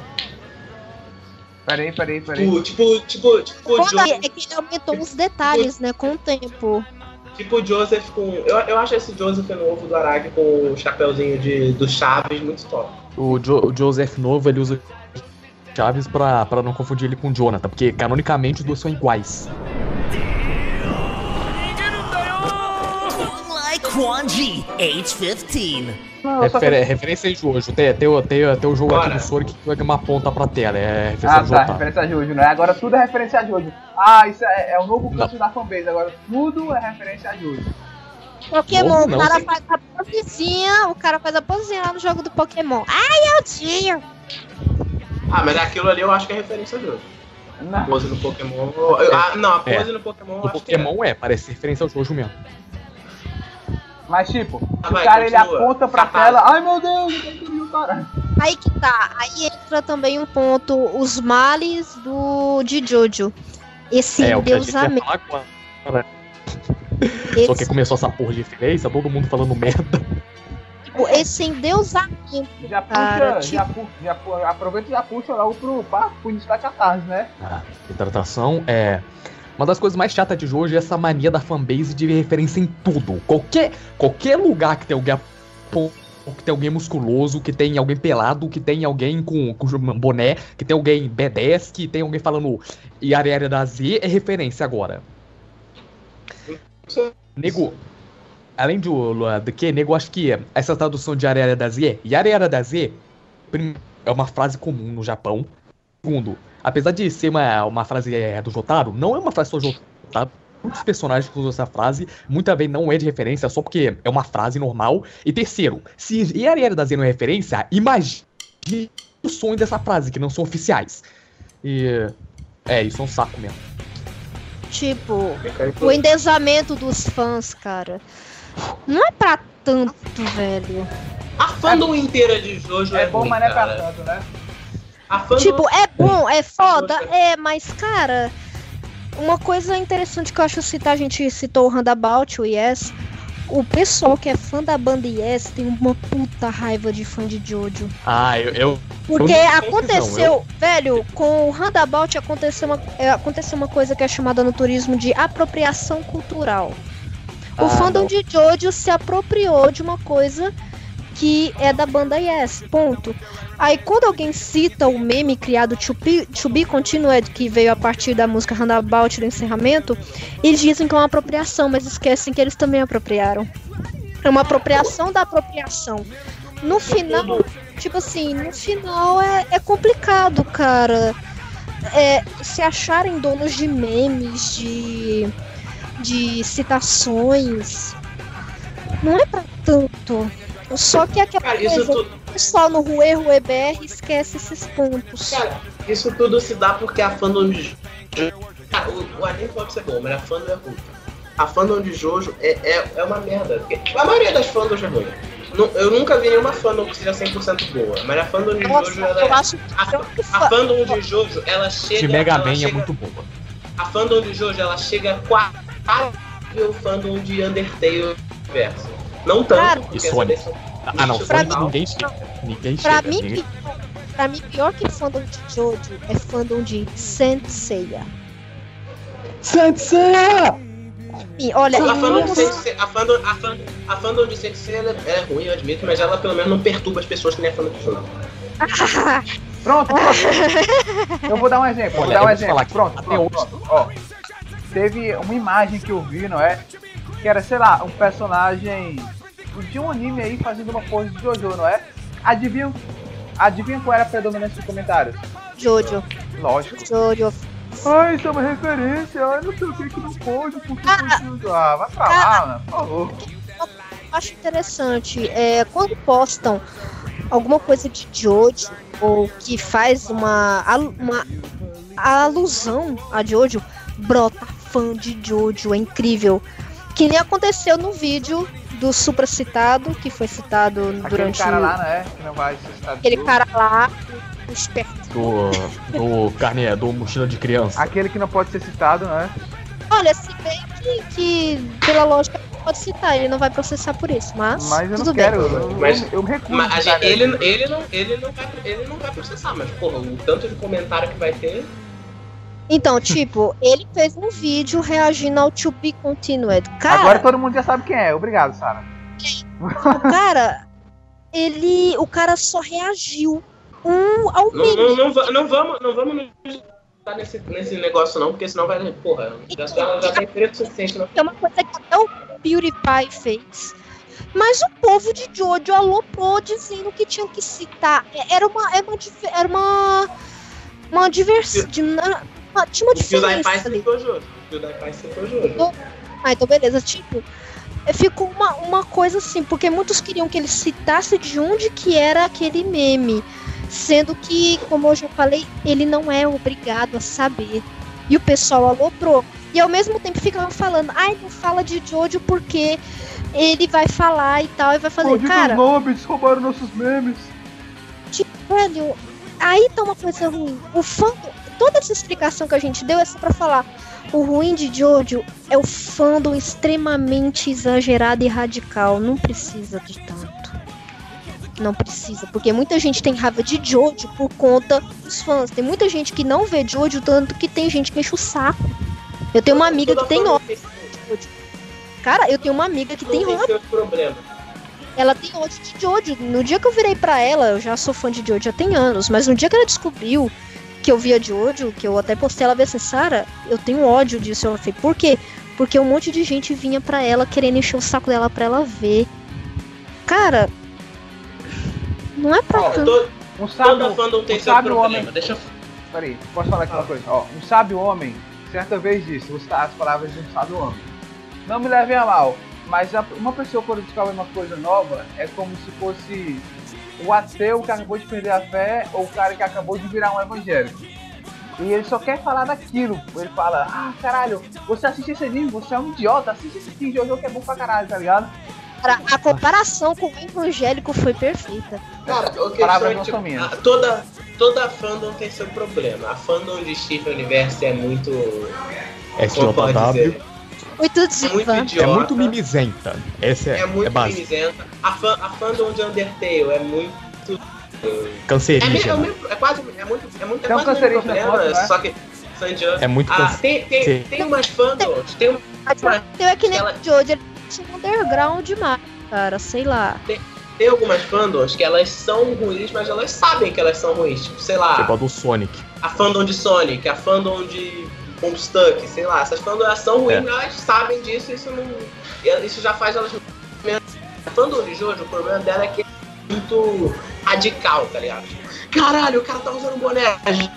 Peraí, peraí, peraí. Tipo, tipo, tipo, tipo, é é que ele aumentou os detalhes, né, com o tempo. Tipo o Joseph com. Eu, eu acho esse Joseph novo do Araki com o chapéuzinho de, do Chaves muito top. O, Jo- o Joseph novo, ele usa Chaves pra, pra não confundir ele com o Jonathan, porque canonicamente os dois são iguais. Like Quanji, age 15. Não, Refer- referência em Jojo. Tem, tem, o- tem, o- tem o jogo aqui Bora. do Sonic que pega uma ponta pra tela. É referência Ah, de tá, Jotaro. referência a Jojo, né? Agora tudo é referência a Jojo. Ah, isso é, é o novo Não. canto da fanbase, agora tudo é referência a Jojo. Pokémon, Novo o cara sim. faz a posezinha, o cara faz a posezinha lá no jogo do Pokémon. Ai, eu tinha! Ah, mas aquilo ali eu acho que é referência a Jojo. Não. Pose no Pokémon. Ah, não, a É. pose no Pokémon eu O acho que é. Pokémon é, parece referência ao Jojo mesmo. Mas tipo, Ah, o vai, cara ele continua. aponta pra Capaz. tela, ai meu Deus, eu queria o cara. Aí que tá, aí entra também um ponto, os males do de Jojo. Esse é, o que a gente ia endeusamento. falar agora. Só que Esse, começou essa porra de referência, todo mundo falando merda. tipo, esse endeusamento. Já puxa, Cara, já, pu- já aproveita e já puxa logo pro, pra, pro início da catarse, né? Ah, hidratação é. Uma das coisas mais chatas de Jojo é essa mania da fanbase de referência em tudo. Qualquer, qualquer lugar que tem alguém que tem alguém musculoso, que tem alguém pelado, que tem alguém com, com boné, que tem alguém B10, que tem alguém falando Yara da Z, é referência agora. Nego, além do, do que, nego, acho que essa tradução de Yara da Z, Yara da Z, é uma frase comum no Japão. Segundo, apesar de ser uma, uma frase é, do Jotaro, não é uma frase só do Jotaro. Muitos personagens que usam essa frase, muitas vezes não é de referência, só porque é uma frase normal. E terceiro, se Yara da Z não é referência, imagine o sonho dessa frase, que não são oficiais. E. É, isso é um saco mesmo. Tipo, o endeusamento dos fãs, cara. Não é pra tanto, velho. A fandom inteira de Jojo é, É bom, mas não é pra tanto, né? Tipo, é bom, é foda, é, mas, cara, uma coisa interessante que eu acho citar, a gente citou o Roundabout, o Yes. O pessoal que é fã da banda Yes tem uma puta raiva de fã de Jojo. Ah, eu. eu Porque Eu não- aconteceu, velho, com o Roundabout aconteceu uma, é, aconteceu uma coisa que é chamada no turismo de apropriação cultural. O Ah, fandom não. de Jojo se apropriou de uma coisa que é da banda Yes, ponto. Aí quando alguém cita o meme criado To Be, to Be Continued, que veio a partir da música Roundabout do encerramento, eles dizem que é uma apropriação, mas esquecem que eles também apropriaram. É uma apropriação da apropriação. No final, tipo assim, no final é, é complicado, cara. É, se acharem donos de memes, de, de citações, não é pra tanto. Só que aquela Cara, isso coisa, tudo, o pessoal no Rue Rue BR esquece esses pontos. cara, isso tudo se dá porque a fandom de Jojo. Cara, o, o anime pode ser bom, mas a fandom é ruim. A fandom de Jojo é, é, é uma merda. A maioria das fandoms é ruim. Eu nunca vi nenhuma fandom que seja 100% boa, mas a fandom de Nossa, Jojo, ela eu é. acho A, que a fandom de Jojo, ela chega. de Mega Man é chega- muito boa. A fandom de Jojo, ela chega quase o fandom de Undertale verso. Não tanto, Cara, porque E Sonic. são Ah, não, Sonic total. ninguém chega. Ninguém Pra chega. mim, ninguém- pra mim, pior que fandom de Jojo é fandom de Saint Seiya. Sensei! E olha, A fandom de Sensei- a fandom- a fan- a fandom de Sensei ela é, é ruim, eu admito, mas ela pelo menos não perturba as pessoas que nem a fandom de Jojo. Pronto, pronto. Eu vou dar um exemplo, vou Olha, dar um vou exemplo. falar Pronto, até pronto, hoje- pronto. Ó, teve uma imagem que eu vi, não é? Que era, sei lá, um personagem de um anime aí fazendo uma pose de Jojo, não é? Adivinha, adivinha qual era a predominância dos comentários? Jojo, Lógico. Jojo. Ai, isso é uma referência, ai, não sei o que que não pode, porque Ah, vai pra lá, mano, por favor. Eu acho interessante. É, quando postam alguma coisa de Jojo ou que faz uma, uma alusão a Jojo, brota fã de Jojo, é incrível. Que nem aconteceu no vídeo do Supra citado, que foi citado Aquele durante cara o- lá, né? Que não vai aquele cara lá, o esperto. Do, do carne, do mochila de criança. Aquele que não pode ser citado, né? Olha, se bem que, que pela lógica pode citar, ele não vai processar por isso, mas, Mas eu tudo não bem. quero, eu, Mas- eu, eu recuso. Mas ele, ele, não, ele, não vai, ele não vai processar, mas porra, o tanto de comentário que vai ter. Então, tipo, ele fez um vídeo reagindo ao To Be Continued. Cara, Agora todo mundo já sabe quem é. Obrigado, Sara. o cara, ele, o cara só reagiu um ao Não, não, não, não vamos, não vamos nos dar nesse, nesse negócio, não, porque senão vai. Porra, já, já, já tem preto suficiente na É uma coisa que até o PewDiePie fez. Mas o povo de Jojo aloprou dizendo que tinha que citar. É- Era uma. Era uma. dif- Era uma, uma diversão. Tinha uma O diferença Pai ali. citou Jojo. O citou Jojo. Ah, então beleza. Tipo, ficou uma, uma coisa assim, porque muitos queriam que ele citasse de onde que era aquele meme. Sendo que, como eu já falei, ele não é obrigado a saber. E o pessoal aloprou. E ao mesmo tempo ficavam falando, ai, não fala de Jojo porque ele vai falar e tal, e vai fazer. Cara, nomes, roubaram nossos memes. velho, aí tá uma coisa ruim. O fã, toda essa explicação que a gente deu é só pra falar. O ruim de Jojo é o fandom extremamente exagerado e radical. Não precisa de tanto. Não precisa, porque muita gente tem raiva de Jojo por conta dos fãs. Tem muita gente que não vê Jojo tanto que tem gente que enche o saco. Eu tenho uma amiga que tem ódio. tem- Cara, eu tenho uma amiga que tem ódio. Ela tem ódio de Jojo. No dia que eu virei pra ela, eu já sou fã de Jojo já tem anos, mas no dia que ela descobriu que eu via Jojo, que eu até postei ela ver assim, Sara, eu tenho ódio disso. Eu falei, por quê? Porque um monte de gente vinha pra ela querendo encher o saco dela pra ela ver. Cara, não é pra Ó, tanto. Todo, Um toda sábio, fandom tem um seu problema. homem. Deixa eu. Peraí, posso falar aqui uma coisa? Ó, um sábio homem, certa vez disse, vou citar as palavras de um sábio homem. Não me levem a mal, mas a- uma pessoa quando descobre uma coisa nova é como se fosse o ateu que acabou de perder a fé ou o cara que acabou de virar um evangélico. E ele só quer falar daquilo. Ele fala, ah, caralho, você assiste esse anime, você é um idiota, assiste esse aqui, jogo que é bom pra caralho, tá ligado? Cara, a comparação com o evangélico foi perfeita. Cara, o que Palavras é, não tipo, a- toda, toda fandom tem seu problema. A fandom de Steven Universe é muito. Como pode SJW. dizer? Muito É muito diva. idiota. É muito mimizenta. Essa é, É muito é base. mimizenta. A, fan, a fandom de Undertale é muito. É, é, Cancerígena. o mesmo- é quase. É muito. É muito. É Tem um cancerígena problema, né? Só que. É muito Ah, tem, tem, Sim. tem umas fandoms. Tem, um- é que nem Ela- o Jojo, ele tinha um underground demais, cara, sei lá. tem algumas fandoms que elas são ruins, mas elas sabem que elas são ruins. Tipo, sei lá. Tipo a do Sonic. a fandom de Sonic, a fandom de Homestuck, sei lá, essas fandoms elas são ruins, É. mas elas sabem disso isso não. Isso já faz elas. A fandom de Jojo, o problema dela é que é muito radical, tá ligado? Tipo, Caralho, o cara tá usando boné. Caralho.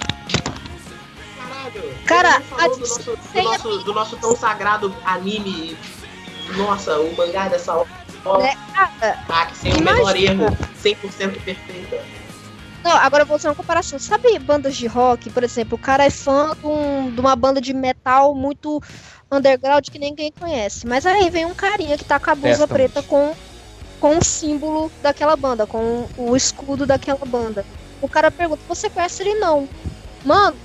Cara, a do nosso, do, sem nosso, do nosso tão sagrado anime. Nossa, o mangá dessa hora. É, cara, Ah, que sem o menor erro, 100% perfeita. Não, agora eu vou fazer uma comparação. Sabe bandas de rock, por exemplo, o cara é fã de, um- de uma banda de metal muito underground que ninguém conhece. Mas aí vem um carinha que tá com a blusa preta com, com o símbolo daquela banda, com o escudo daquela banda. O cara pergunta, você conhece ele? Não. Mano,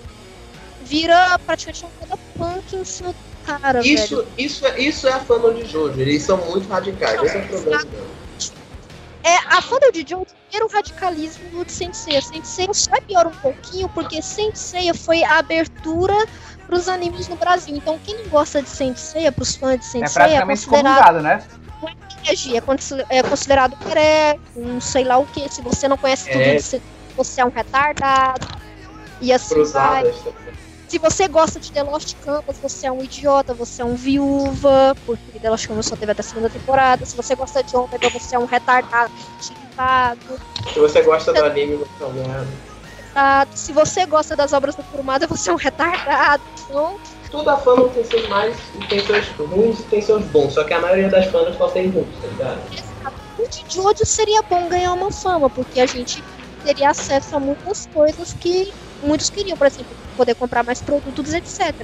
vira praticamente uma banda punk em cima do cara, velho. Isso, isso, é, isso é a fandom de Jojo, eles são muito radicais, esse é o problema. É, a fandom de Jojo primeiro radicalismo de Sensei. Sensei só é pior um pouquinho, porque Sensei foi a abertura pros animes no Brasil. Então, quem não gosta de Sensei, pros fãs de É Sensei, é, praticamente considerado comunicado, né? herege, é, consi- é considerado cré, um sei lá o que. Se você não conhece tudo É. isso, você é um retardado. E assim vai. Cruzadas. Se você gosta de The Lost Canvas, você é um idiota, você é um viúva, porque The Lost Canvas só teve até a segunda temporada. Se você gosta de Ômega, você é um retardado. Se você gosta do anime, você é um merda. retardado. Se você gosta das obras do Kurumada, você é um retardado. Então, Toda fandom tem seus mais tem seus ruins e tem seus bons. Só que a maioria das fandoms só tem ruins, tá ligado? o de Jojo seria bom ganhar uma fama, porque a gente teria acesso a muitas coisas que muitos queriam, por exemplo, poder comprar mais produtos, etc.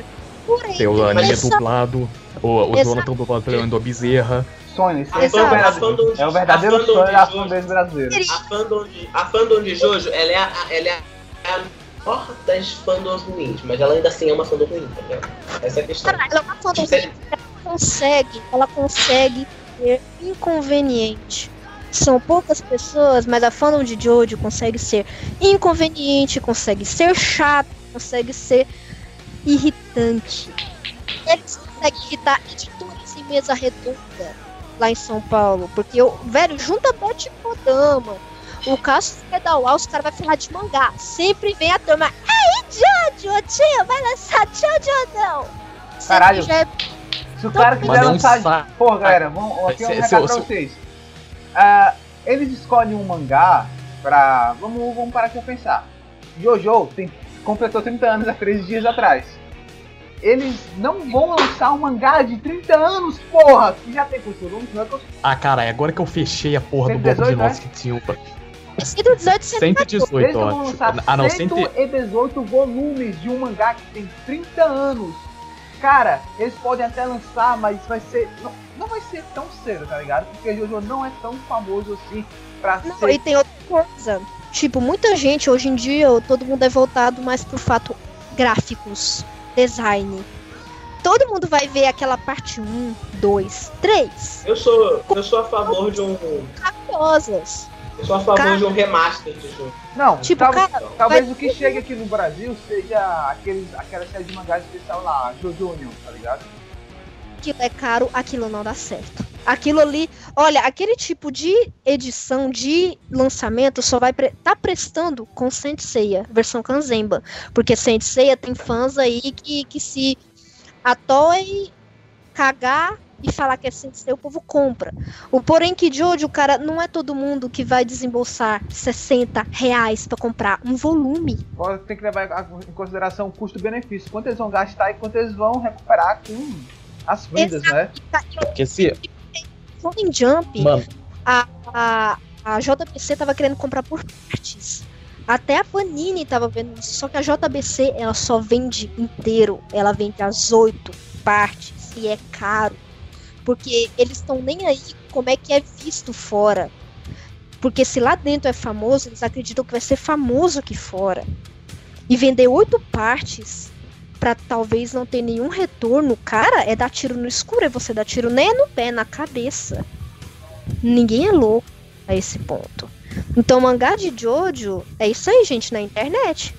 Porém, Tem o anime essa- dublado, o, o Exato. Jonathan dublado pelo Endo Bezerra. Sonho, esse é o Exato. verdadeiro, fandom é o verdadeiro a fandom sonho de da Jojo. fanbase brasileira. A fandom de, a fandom de Jojo, ela é a, ela é a maior das fandoms ruins, mas ela ainda assim é uma fandom ruim, ligado? Essa é a questão. Caralho, ela é uma fandom Sério? ela consegue, ela consegue ser inconveniente. São poucas pessoas, mas a fandom de Jojo consegue ser inconveniente, consegue ser chato, consegue ser irritante. Eles conseguem irritar editores em mesa redonda lá em São Paulo, porque eu, velho, junta Bot e Kodama. O caso do Pedal os caras vão falar de mangá. Sempre vem a turma. Ei, Jojo, tio, vai lançar Jojo não. Sempre Caralho. já é Se o cara quiser é um lançar. Porra, galera, vamos, aqui é um recado pra vocês. Ah, eles escolhem um mangá pra. Vamos, vamos parar aqui pra pensar. Jojo tem, completou 30 anos há 13 dias atrás. Eles não vão lançar um mangá de 30 anos, porra! Que já tem? Não é quantos- Ah, cara, agora que eu fechei a porra do bloco 118, de né? nós que tinha. 118, 118, vão acho. lançar Ah, não, 100 118 volumes de um mangá que tem 30 anos. Cara, eles podem até lançar, mas vai ser. Não, não vai ser tão cedo, tá ligado? Porque Jojo não é tão famoso assim pra Não, ser. e tem outra coisa. Tipo, muita gente hoje em dia, todo mundo é voltado mais pro fato gráficos, design. Todo mundo vai ver aquela parte 1, 2, 3. Eu sou, eu sou a favor de um. Maravilhosas. Eu sou a favor Cara. de um remaster de jogo. Não, Tipo, tal- cara, talvez vai- o que chegue aqui no Brasil seja aqueles, aquela série de mangás especial lá, Jojo Union, tá ligado? Aquilo é caro, aquilo não dá certo. Aquilo ali, olha, aquele tipo de edição de lançamento só vai pre tá prestando com Senseiya, versão Kanzenba, porque Senseiya tem fãs aí que, que se atoem, cagar e falar que é Sensei, o povo compra. O porém que Jojo, cara, não é todo mundo que vai desembolsar 60 reais pra comprar um volume. Tem que levar em consideração o custo-benefício. Quanto eles vão gastar e quanto eles vão recuperar com as vendas, né? Porque se. Jump, Mano, a, a JBC tava querendo comprar por partes. Até a Panini tava vendo isso. Só que a JBC, ela só vende inteiro. Ela vende as oito partes. E é caro. Porque eles estão nem aí como é que é visto fora. Porque se lá dentro é famoso, eles acreditam que vai ser famoso aqui fora. E vender oito partes pra talvez não ter nenhum retorno, cara, é dar tiro no escuro. É você dar tiro nem no pé, na cabeça. Ninguém é louco a esse ponto. Então, mangá de Jojo é isso aí, gente, na internet.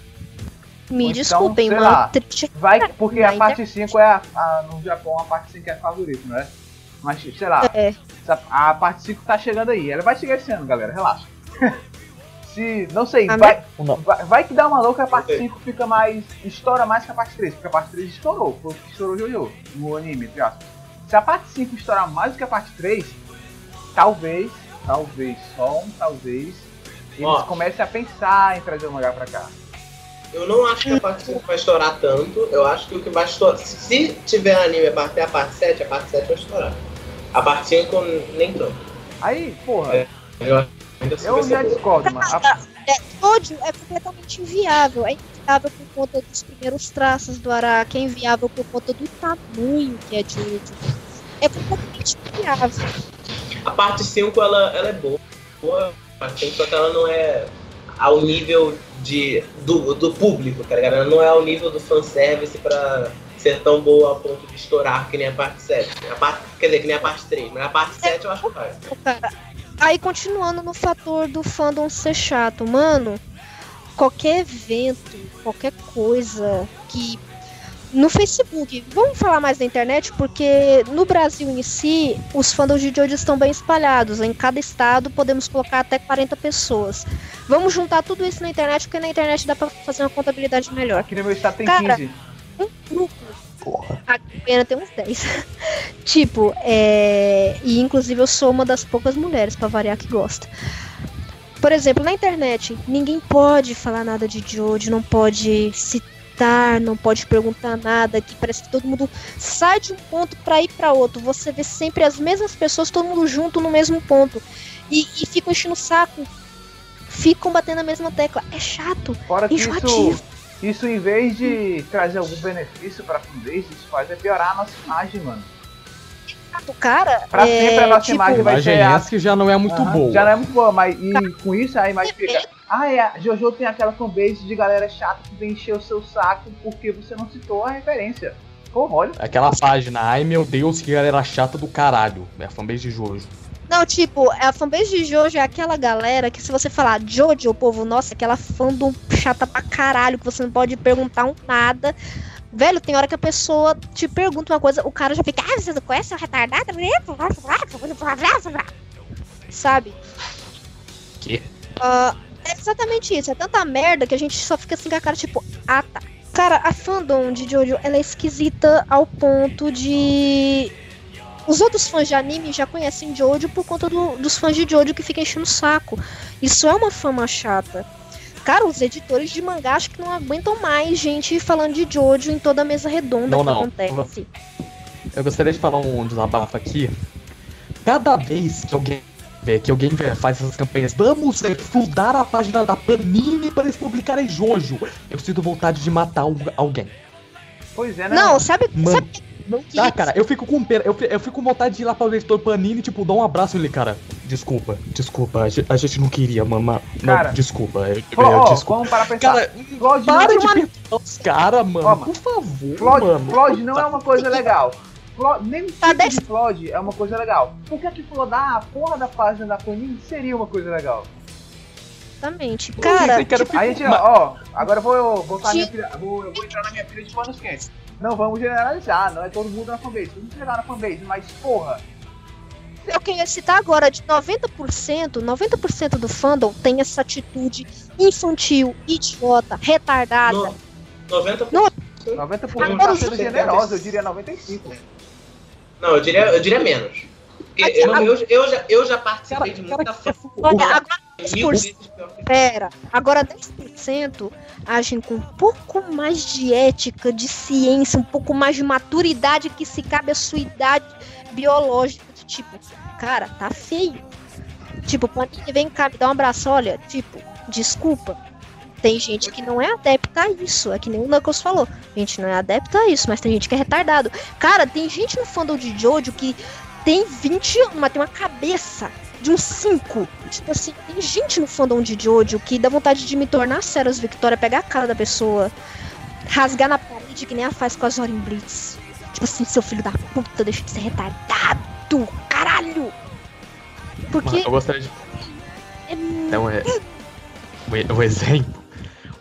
Me então, desculpem, lá. triste- Vai, porque a parte 5 é a, a- no Japão a parte 5 é a favorita, né? Mas sei lá, É. essa- a parte 5 tá chegando aí. Ela vai chegar esse ano, galera, relaxa. Se, não sei, vai, Não. vai, vai que dá uma louca, a parte Ok. 5 fica mais. estoura mais que a parte 3, porque a parte 3 estourou, foi o que estourou Jojo no anime, entre aspas. Se a parte 5 estourar mais do que a parte 3, talvez, talvez, só um talvez, eles Ó. comecem a pensar em trazer o mangá pra cá. Eu não acho que a parte 5 vai estourar tanto. Eu acho que o que vai estourar. Se tiver anime até a parte 7, a parte 7 vai estourar. A parte 5 nem tanto. Aí, porra, É. Eu assim eu já discordo, mano. A- É, Jojo é completamente inviável. É inviável por conta dos primeiros traços do Araki. É inviável por conta do tamanho que é Jojo. É completamente inviável. A parte 5 ela, ela é boa. boa a parte 5, só que ela não é ao nível de, do, do público, tá ligado? Ela não é ao nível do fanservice pra ser tão boa ao ponto de estourar que nem a parte 7. A parte, quer dizer, que nem a parte 3. Mas a parte 7 eu acho que vai. Cara, Aí, continuando no fator do fandom ser chato, mano, qualquer evento, qualquer coisa que. No Facebook, vamos falar mais da internet, porque no Brasil em si, os fandoms de Jojo estão bem espalhados. Em cada estado podemos colocar até 40 pessoas. Vamos juntar tudo isso na internet, porque na internet dá pra fazer uma contabilidade melhor. Aqui no meu estado tem Cara, 15. Um grupo. A Goiânia tem uns 10. tipo, é. E inclusive eu sou uma das poucas mulheres, pra variar, que gosta. Por exemplo, na internet, ninguém pode falar nada de Jojo, não pode citar, não pode perguntar nada, que parece que todo mundo sai de um ponto pra ir pra outro. Você vê sempre as mesmas pessoas, todo mundo junto no mesmo ponto. E, e ficam enchendo o saco. Ficam batendo a mesma tecla. É chato. Fora que isso, Enjoativo. isso em vez de trazer algum benefício pra fanbase, isso faz é piorar a nossa imagem, mano. O cara. Pra é, sempre a nossa tipo, imagem vai Imagem ser a essa que já não é muito Aham, boa. Já não é muito boa, mas e com isso a imagem fica. Ah, é, a Jojo tem aquela fanbase de galera chata que vem encher o seu saco porque você não citou a referência. Porra, olha. Aquela página, ai meu Deus, que galera chata do caralho. É a fanbase de Jojo. Não, tipo, a fanbase de Jojo é aquela galera que se você falar Jojo, o povo, nossa, aquela fandom chata pra caralho, que você não pode perguntar um nada. Velho, tem hora que a pessoa te pergunta uma coisa, o cara já fica, ah, você não conhece o retardado? Sabe? Que? Ah, é exatamente isso, é tanta merda que a gente só fica assim com a cara, tipo, ah tá. Cara, a fandom de Jojo, ela é esquisita ao ponto de... Os outros fãs de anime já conhecem Jojo por conta do- dos fãs de Jojo que ficam enchendo o saco. Isso é uma fama chata. Cara, os editores de mangá acho que não aguentam mais gente falando de Jojo em toda a mesa redonda Não, que não. acontece. Eu gostaria de falar um desabafo aqui. Cada vez que alguém vê, que alguém vê, faz essas campanhas, vamos fludar a página da Panini para eles publicarem Jojo. Eu sinto vontade de matar al- alguém. Pois é, né? Não, sabe, Mano, sabe Não que- dá, cara. Eu fico com pena. Eu, eu fico com vontade de ir lá para o editor Panini, tipo, dar um abraço nele, cara. Desculpa, desculpa. A gente, a gente não queria. Não, Cara, desculpa. Eu, Flo- eu- ó, desculpa. vamos parar pra pensar. Cara, não, para de uma- perguntar os caras, mano. Ó, por favor, Flod, mano. Não é uma coisa legal. Nem o Tá tipo de Flod é uma coisa legal. Por que que flodar a porra da página da Panini seria uma coisa legal? Exatamente. Cara, que era tipo, Aí, gente, Mas- ó, agora eu vou botar Que- minha pilha, vou, eu vou entrar na minha pilha de panos quentes. Não vamos generalizar, não é todo mundo na fanbase. Vamos chegar na fanbase, mas porra, eu queria citar agora, de 90%, 90% do fandom tem essa atitude infantil, idiota, retardada. No, 90%. Não. 90% Agora tá sendo generoso, eu diria 95%. Não, eu diria, eu diria menos. Eu, eu, eu já, eu já participei Cara, de cara, muita é fã. Olha, agora 10%, vezes pior que pera, agora 10% agem com um pouco mais de ética, de ciência, um pouco mais de maturidade que se cabe à sua idade biológica. Tipo, cara, tá feio. Tipo, Panini, vem cá, me dá um abraço, olha, tipo, desculpa. Tem gente que não é adepta a isso, é que nem o Knuckles falou. A gente não é adepta a isso, mas tem gente que é retardado. Cara, tem gente no fandom de Jojo que tem 20 anos, mas tem uma cabeça de uns 5. Tipo assim, tem gente no fandom de Jojo que dá vontade de me tornar Ceros Victoria, pegar a cara da pessoa, rasgar na parede que nem ela faz com a Zorin Blitz. Tipo assim, seu filho da puta, deixa de ser retardado, caralho! Porque Mano, eu gostaria de é Então, é. O, exemplo.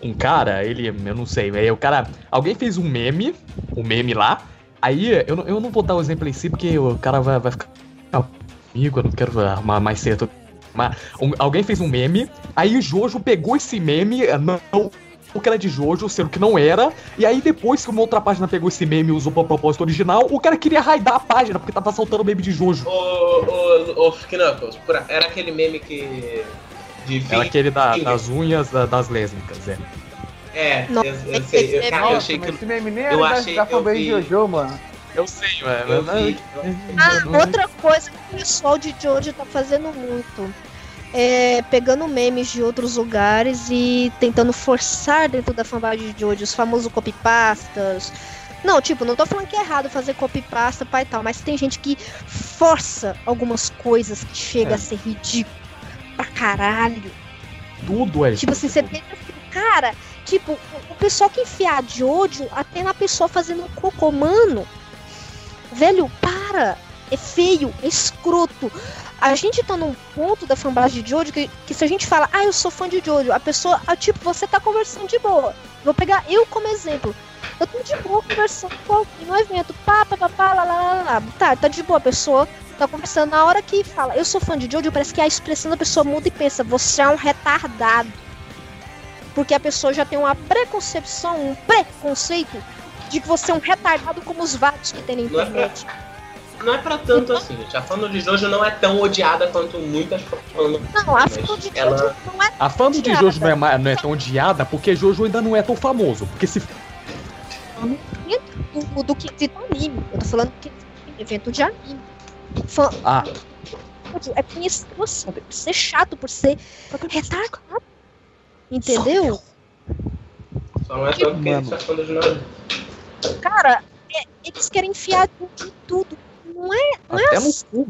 Um cara, ele, eu não sei, aí o cara. Alguém fez um meme, um meme lá. Aí, eu, não- eu não vou dar o exemplo em si, porque o cara vai, vai ficar comigo, eu não quero arrumar mais cedo. Mas um- alguém fez um meme, aí o Jojo pegou esse meme, não. O que era de Jojo, sendo que não era. E aí, depois que uma outra página pegou esse meme e usou pra propósito original, o cara queria raidar a página, porque tava soltando meme de Jojo. Ô, ô, ô, Knuckles, era aquele meme que. De Era aquele da- das unhas da- das lésbicas, é. É, Não, eu, eu sei. Eu, é cara, eu Nossa, achei que. esse meme nem eu era da, achei- da eu fanbase vi. de Jojo, mano. Eu sei, ué. Eu mas- vi. Ah, outra coisa que o pessoal de Jojo tá fazendo muito é pegando memes de outros lugares e tentando forçar dentro da fanbase de Jojo os famosos copypastas. Não, tipo, não tô falando que é errado fazer copypasta pai e tal, mas tem gente que força algumas coisas que chega É. a ser ridículo pra caralho. Tudo é. Tipo assim, você pensa assim, cara, tipo, o- o pessoal que enfiar de ódio até na pessoa fazendo um cocô, mano. Velho, para! É feio, é escroto. a gente tá num ponto da fanbase de Jojo que, que se a gente fala, ah, eu sou fã de Jojo, a pessoa, ah, tipo, você tá conversando de boa. Vou pegar eu como exemplo. Eu tô de boa conversando com alguém no evento, pá, pá, pá, pá, lá, lá, lá. Tá, tá de boa, a pessoa tá conversando. Na hora que fala, eu sou fã de Jojo, parece que a expressão da pessoa muda e pensa, você é um retardado. Porque a pessoa já tem uma preconcepção, um preconceito de que você é um retardado como os vários que tem na Não é pra- internet. Não é pra tanto assim, gente. A fã de Jojo não é tão odiada quanto muitas fãs. Não, a fã de Jojo ela- não é A fã de Odiada. Jojo não é, não é tão odiada porque Jojo ainda não é tão famoso. Porque se do, do quesito anime. Eu tô falando que evento de anime. Fã, Ah, é conhecido assim, por ser chato, por ser retardado. Entendeu? Só não é tanto que Mano. eles de Jojo. Cara, é- eles querem enfiar de tudo. Não é, não é até no assim. cu.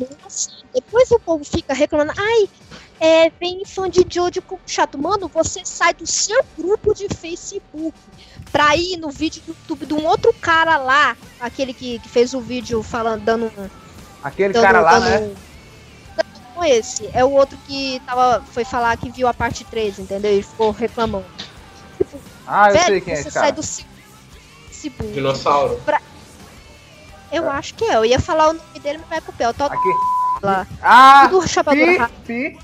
É assim. Depois o povo fica reclamando, ai, é, vem fã de Jojo como chato. Mano, você sai do seu grupo de Facebook pra ir no vídeo do YouTube de um outro cara lá, aquele que, que fez o vídeo falando, dando. Aquele dando- cara lá, dando né? Não esse, é o outro que tava, foi falar que viu a parte 3, entendeu? E ficou reclamando. Ah, eu Velho, sei quem é você esse sai cara. do seu Facebook. Dinossauro. Eu acho que é, eu ia falar o nome dele, mas vai pro pé. Eu tô Aqui. lá. Ah, Tudo pi, pi.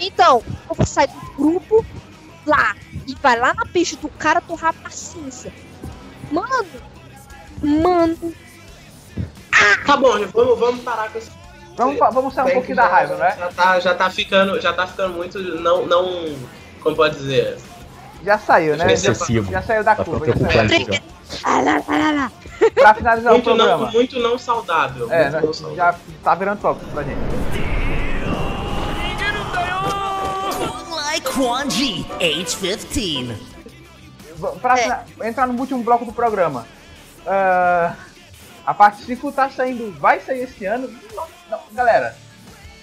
Então, eu vou sair do grupo lá e vai lá na peixe do cara torrar paciência. Mano, mano, Tá bom, vamos, vamos parar com esse. Vamos, vamos sair um pouquinho que da já- raiva, né? Já tá, já tá ficando, já tá ficando muito. Não, não. Como pode dizer? Já saiu, né? Excessivo. já saiu da Tá curva. Já saiu. ah. Pra finalizar o Muito não, programa. muito não saudável. É, muito né, não saudável. já tá virando top pra gente. Like Kwanji, age 15. V- Pra É. entrar no último bloco do programa. Ah, a parte 5 tá saindo. Vai sair esse ano. Não- não, galera,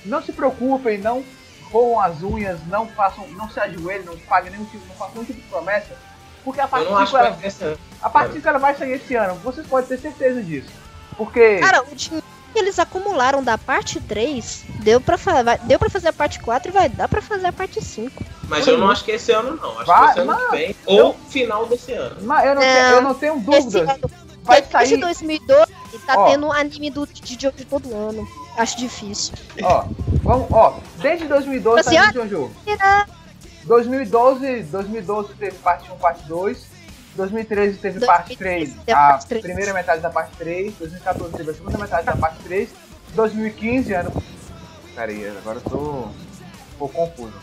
não se preocupem, não roam as unhas, não façam. não se ajoelhem, não paguem nenhum tipo, não façam nenhum tipo de promessa. Porque a parte Eu não acho 5 que ela, ano. a parte 5 ela vai sair esse ano. Vocês podem ter certeza disso. Porque. Cara, o dinheiro que eles acumularam da parte 3 deu pra, fa vai- deu pra fazer a parte 4 e vai dar pra fazer a parte 5. Mas eu não acho que esse ano não. Acho Vai, que esse ano mas- que vem. Ou final desse ano. Mas eu não, Não. tenho, eu não tenho dúvidas. ano, Vai sair. 2012 tá Ó. tendo anime do, de de todo ano. Acho difícil. Ó, vamos, ó, desde 2012 tá indo Jojo. 2012, 2012 teve parte 1, parte 2. 2013 teve parte 3, 2013 teve a parte três. primeira metade da parte 3. 2014 teve a segunda metade da parte 3. 2015, ano. Pera aí, agora eu tô um pouco confuso.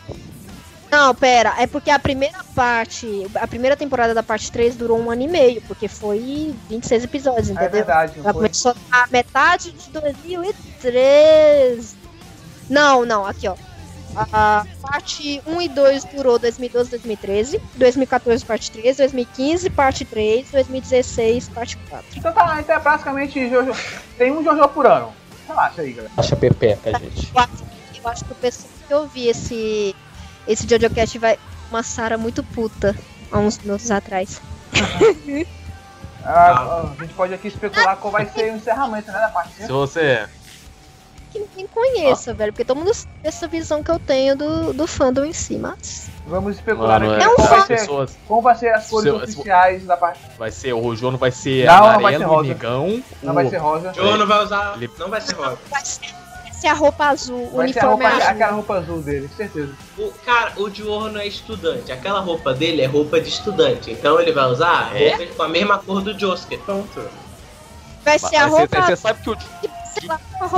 Não, pera, é porque a primeira parte, a primeira temporada da parte 3 durou um ano e meio, porque foi 26 episódios, É entendeu? verdade, não Ela foi? começou na metade de 2013. Não, não, aqui ó. A parte 1 e 2 durou 2012, 2013, 2014 parte 3, 2015 parte 3, 2016 parte 4. Então tá, então é basicamente Jojo. Tem um Jojo por ano. Relaxa aí, galera. Acha pepeca, gente. Eu acho, eu que o pessoal que ouvir esse esse JoJoCast vai uma Sara muito puta há uns minutos atrás. Ah, a gente pode aqui especular qual vai ser o encerramento né, da parte 5. Se você. Que ninguém conheça, velho, porque todo mundo tem essa visão que eu tenho do, do fandom em si, mas Vamos especular Mano, aqui é, um qual, vai ser, pessoas. como vai ser as cores Se- se- oficiais da parte. Vai ser, o Jono vai ser Não, não vai ser amarelo rosa. negão. Não o- vai ser rosa. Joe não vai usar. Ele- Não vai ser rosa. vai ser, ser a roupa azul, o Vai ser a uniforme roupa, azul. aquela roupa azul dele, certeza. O, cara, o Diorno é estudante. Aquela roupa dele é roupa de estudante. Então ele vai usar É? roupa com a mesma cor do Josuke. Pronto. Vai ser a roupa Você sabe que o,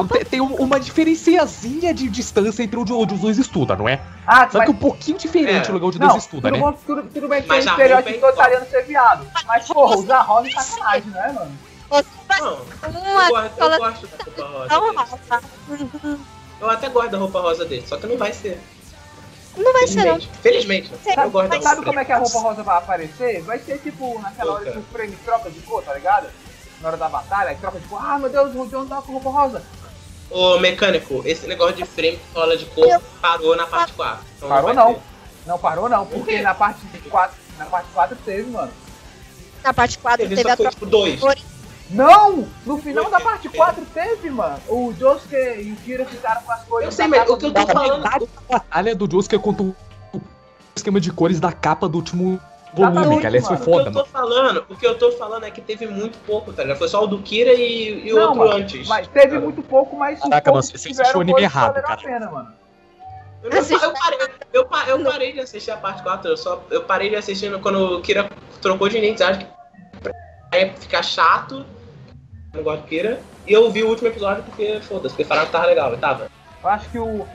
tem, tem um- uma diferenciazinha de distância entre onde, onde os dois estudam, não é? Ah, Só mas, que um pouquinho diferente É. o lugar onde não, dois estudam, tudo, né? bom, tudo, tudo bem que Mas tem a estereótipo é italiano ser viado. Mas, porra, usar rosa é sacanagem, não é, mano? Não, eu uma gosto, eu fala gosto da roupa rosa. dele. rosa. Eu até gosto da roupa rosa dele, só que não vai ser. Não vai ser, não. Felizmente. Felizmente. Eu Sabe, gosto sabe como é que a roupa rosa vai aparecer? Vai ser tipo naquela hora que o frame troca de cor, tá ligado? Na hora da batalha, troca de cor. Ah, meu Deus, o John tá com roupa rosa. Ô, mecânico, esse negócio de frame que rola de cor parou na parte 4. Então Parou não. ter. Não parou não, porque na parte 4, na parte 4 teve, mano. Na parte 4 Teve teve a troca tipo 2. cores. Não! No final da parte 4 teve, mano. O Josuke e o Kira ficaram com as cores. Eu sei, mas o que eu tô A falando. da batalha do Josuke contra o esquema de cores da capa do último volume, Exatamente, que aliás foi mano. O que foda, eu tô mano. falando, o que eu tô falando é que teve muito pouco, tá ligado? Foi só o do Kira e, e o outro mano, antes. Mas teve Cara, muito pouco, mas Caraca, mano, que você assistiu o anime cores errado, a cara. pena, mano. Eu, não- eu parei, eu, eu parei de assistir a parte 4, eu, só, eu parei de assistir quando o Kira trocou de identidade, pra ficar chato, eu não gosto do Kira, e eu vi o último episódio porque, foda-se, porque falaram que tava legal, e tava. Eu acho que o,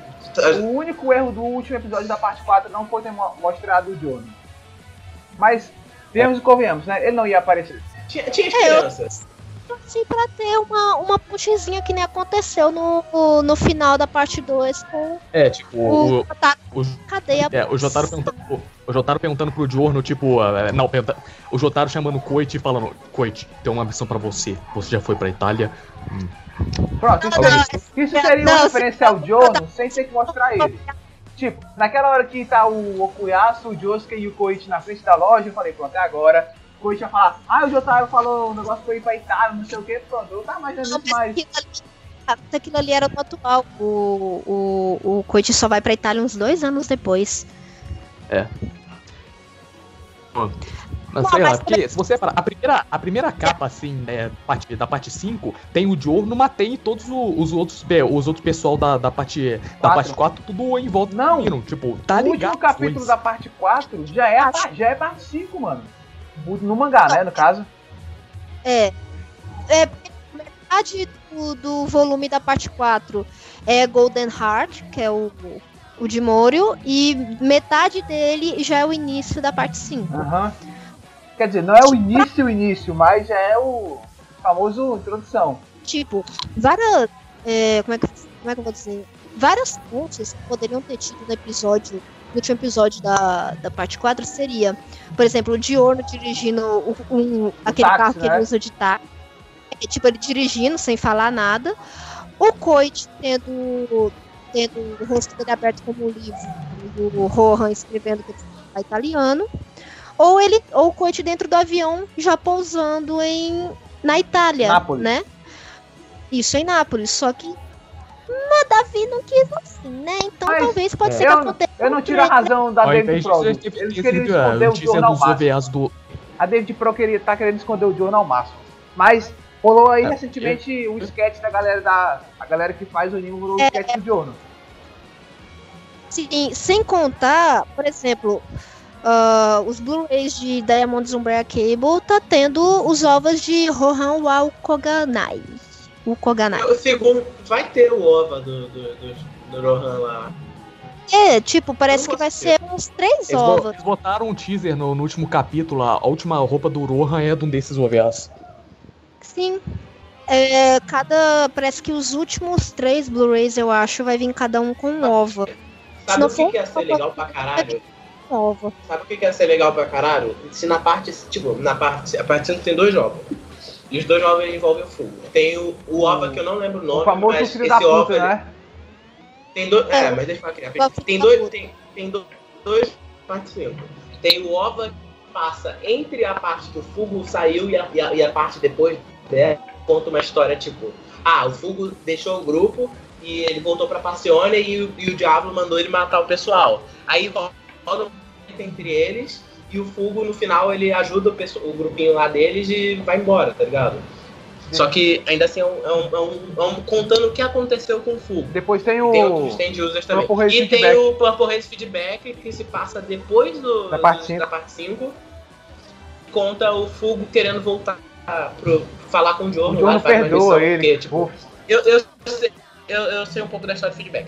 o único erro do último episódio da parte 4 não foi ter mo- mostrado o Jono. Mas, viemos e convenhamos, né? Ele não ia aparecer. Tinha, tinha É, eu- esperanças. Assim, pra ter uma, uma puxezinha que nem aconteceu no, no final da parte 2 com É, tipo, o, o, Jotaro o, cadeia. é, o Jotaro perguntando, o, Jotaro perguntando pro Giorno, tipo, é, não, pergunta, o Jotaro chamando o Koichi e falando, Koichi, tem uma missão pra você, você já foi pra Itália? Pronto, isso, Não, não, isso seria não, uma referência ao Jono sem ter que mostrar ele. Tipo, naquela hora que tá o Okuyasu, o Josuke e o Koichi na frente da loja, eu falei, pronto, é agora. O Koichi ia falar, ah, o Jotaro falou um negócio ir pra Itália, não sei o que, pronto, eu tava imaginando mas mais. aquilo ali, mas aquilo ali era no atual. O, o, o Koichi só vai pra Itália uns dois anos depois. Mas Não, sei lá, mas- porque se você parar, a primeira, a primeira capa, assim, né, parte, da parte 5, tem o Giorno, mas tem todos o- os outros, os outros pessoal da, da parte da Quatro. parte 4, tudo em volta Não. tipo, tá o ligado? último capítulo da parte 4 já é, já é parte 5, mano. No mangá, né, no caso. É. É metade do, do volume da parte 4 é Golden Heart, que é o, o de Morio, e metade dele já é o início da parte 5. Aham. Quer dizer, não é o início, o início, mas é o famoso introdução. Tipo, várias. é, como, é que, como é que eu vou dizer? Várias pontes que poderiam ter tido no episódio. No último episódio da, da parte 4 seria, por exemplo, o Diorno dirigindo o, um, aquele táxi, carro que né? ele usa de táxi. É, tipo, ele dirigindo sem falar nada. O Coit tendo, tendo o rosto dele aberto como um livro. O Rohan escrevendo que ele fala italiano. Ou ele, ou o Coit dentro do avião já pousando em, na Itália, Nápoles. né? Isso em Nápoles, só que mas Davi não quis assim, né? Então Mas talvez pode É. ser que Eu, aconteça. eu não tiro a razão da Ao David invés Pro. Eles queriam esconder o. OVAs do. A David Pro queria, tá querendo esconder o Jorno ao máximo. Mas rolou aí É, recentemente o sketch da galera da. A galera que faz o anime rolou o É. sketch do Jorno. Sim, sem contar, por exemplo, ah, os Blu-rays de Diamond Umbrella Cable tá tendo os ovos de Rohan Wao Koganai. O Koganai. O segundo, vai ter o OVA do, do, do, do Rohan lá. É, tipo, parece que vai ser uns três Eles, ovos. eles botaram um teaser no, no último capítulo, a última roupa do Rohan é de um desses OVAs. Sim. É, cada. Parece que os últimos três Blu-rays, eu acho, vai vir cada um com um ova. Sabe o que, que ia ser legal pra caralho? Um ova. Sabe o que que ia ser legal pra caralho? Se na parte, tipo, na parte, a parte 5 tem dois jogos. E os dois jogos envolvem o fogo. Tem o, o OVA que eu não lembro o nome, O famoso mas filho esse da puta, né? Tem dois. É, É. mas deixa eu falar aqui. Igual rapidinho. Tem dois. Tem, tem do- dois parte 5. Tem o OVA que passa entre a parte que o Fugo saiu e a, e a, e a parte depois né, conta uma história tipo. Ah, o Fugo deixou o grupo e ele voltou pra Passione e, o- e o Diablo mandou ele matar o pessoal. Aí rola um entre eles e o Fugo no final ele ajuda o, pessoal, o grupinho lá deles e vai embora, tá ligado? Só que ainda assim é um, é um- é um- é um- contando o que aconteceu com o Fugo. Depois tem E o. tem outros stand users também. Purple E tem Feedback. o Purple Haze Feedback que se passa depois do, Da parte cinco. da parte 5. Conta o Fugo querendo voltar pro falar com o O lá, faz uma perdoa missão, ele. porque, tipo, Pô, eu, eu, sei, eu, eu sei um pouco da história do feedback.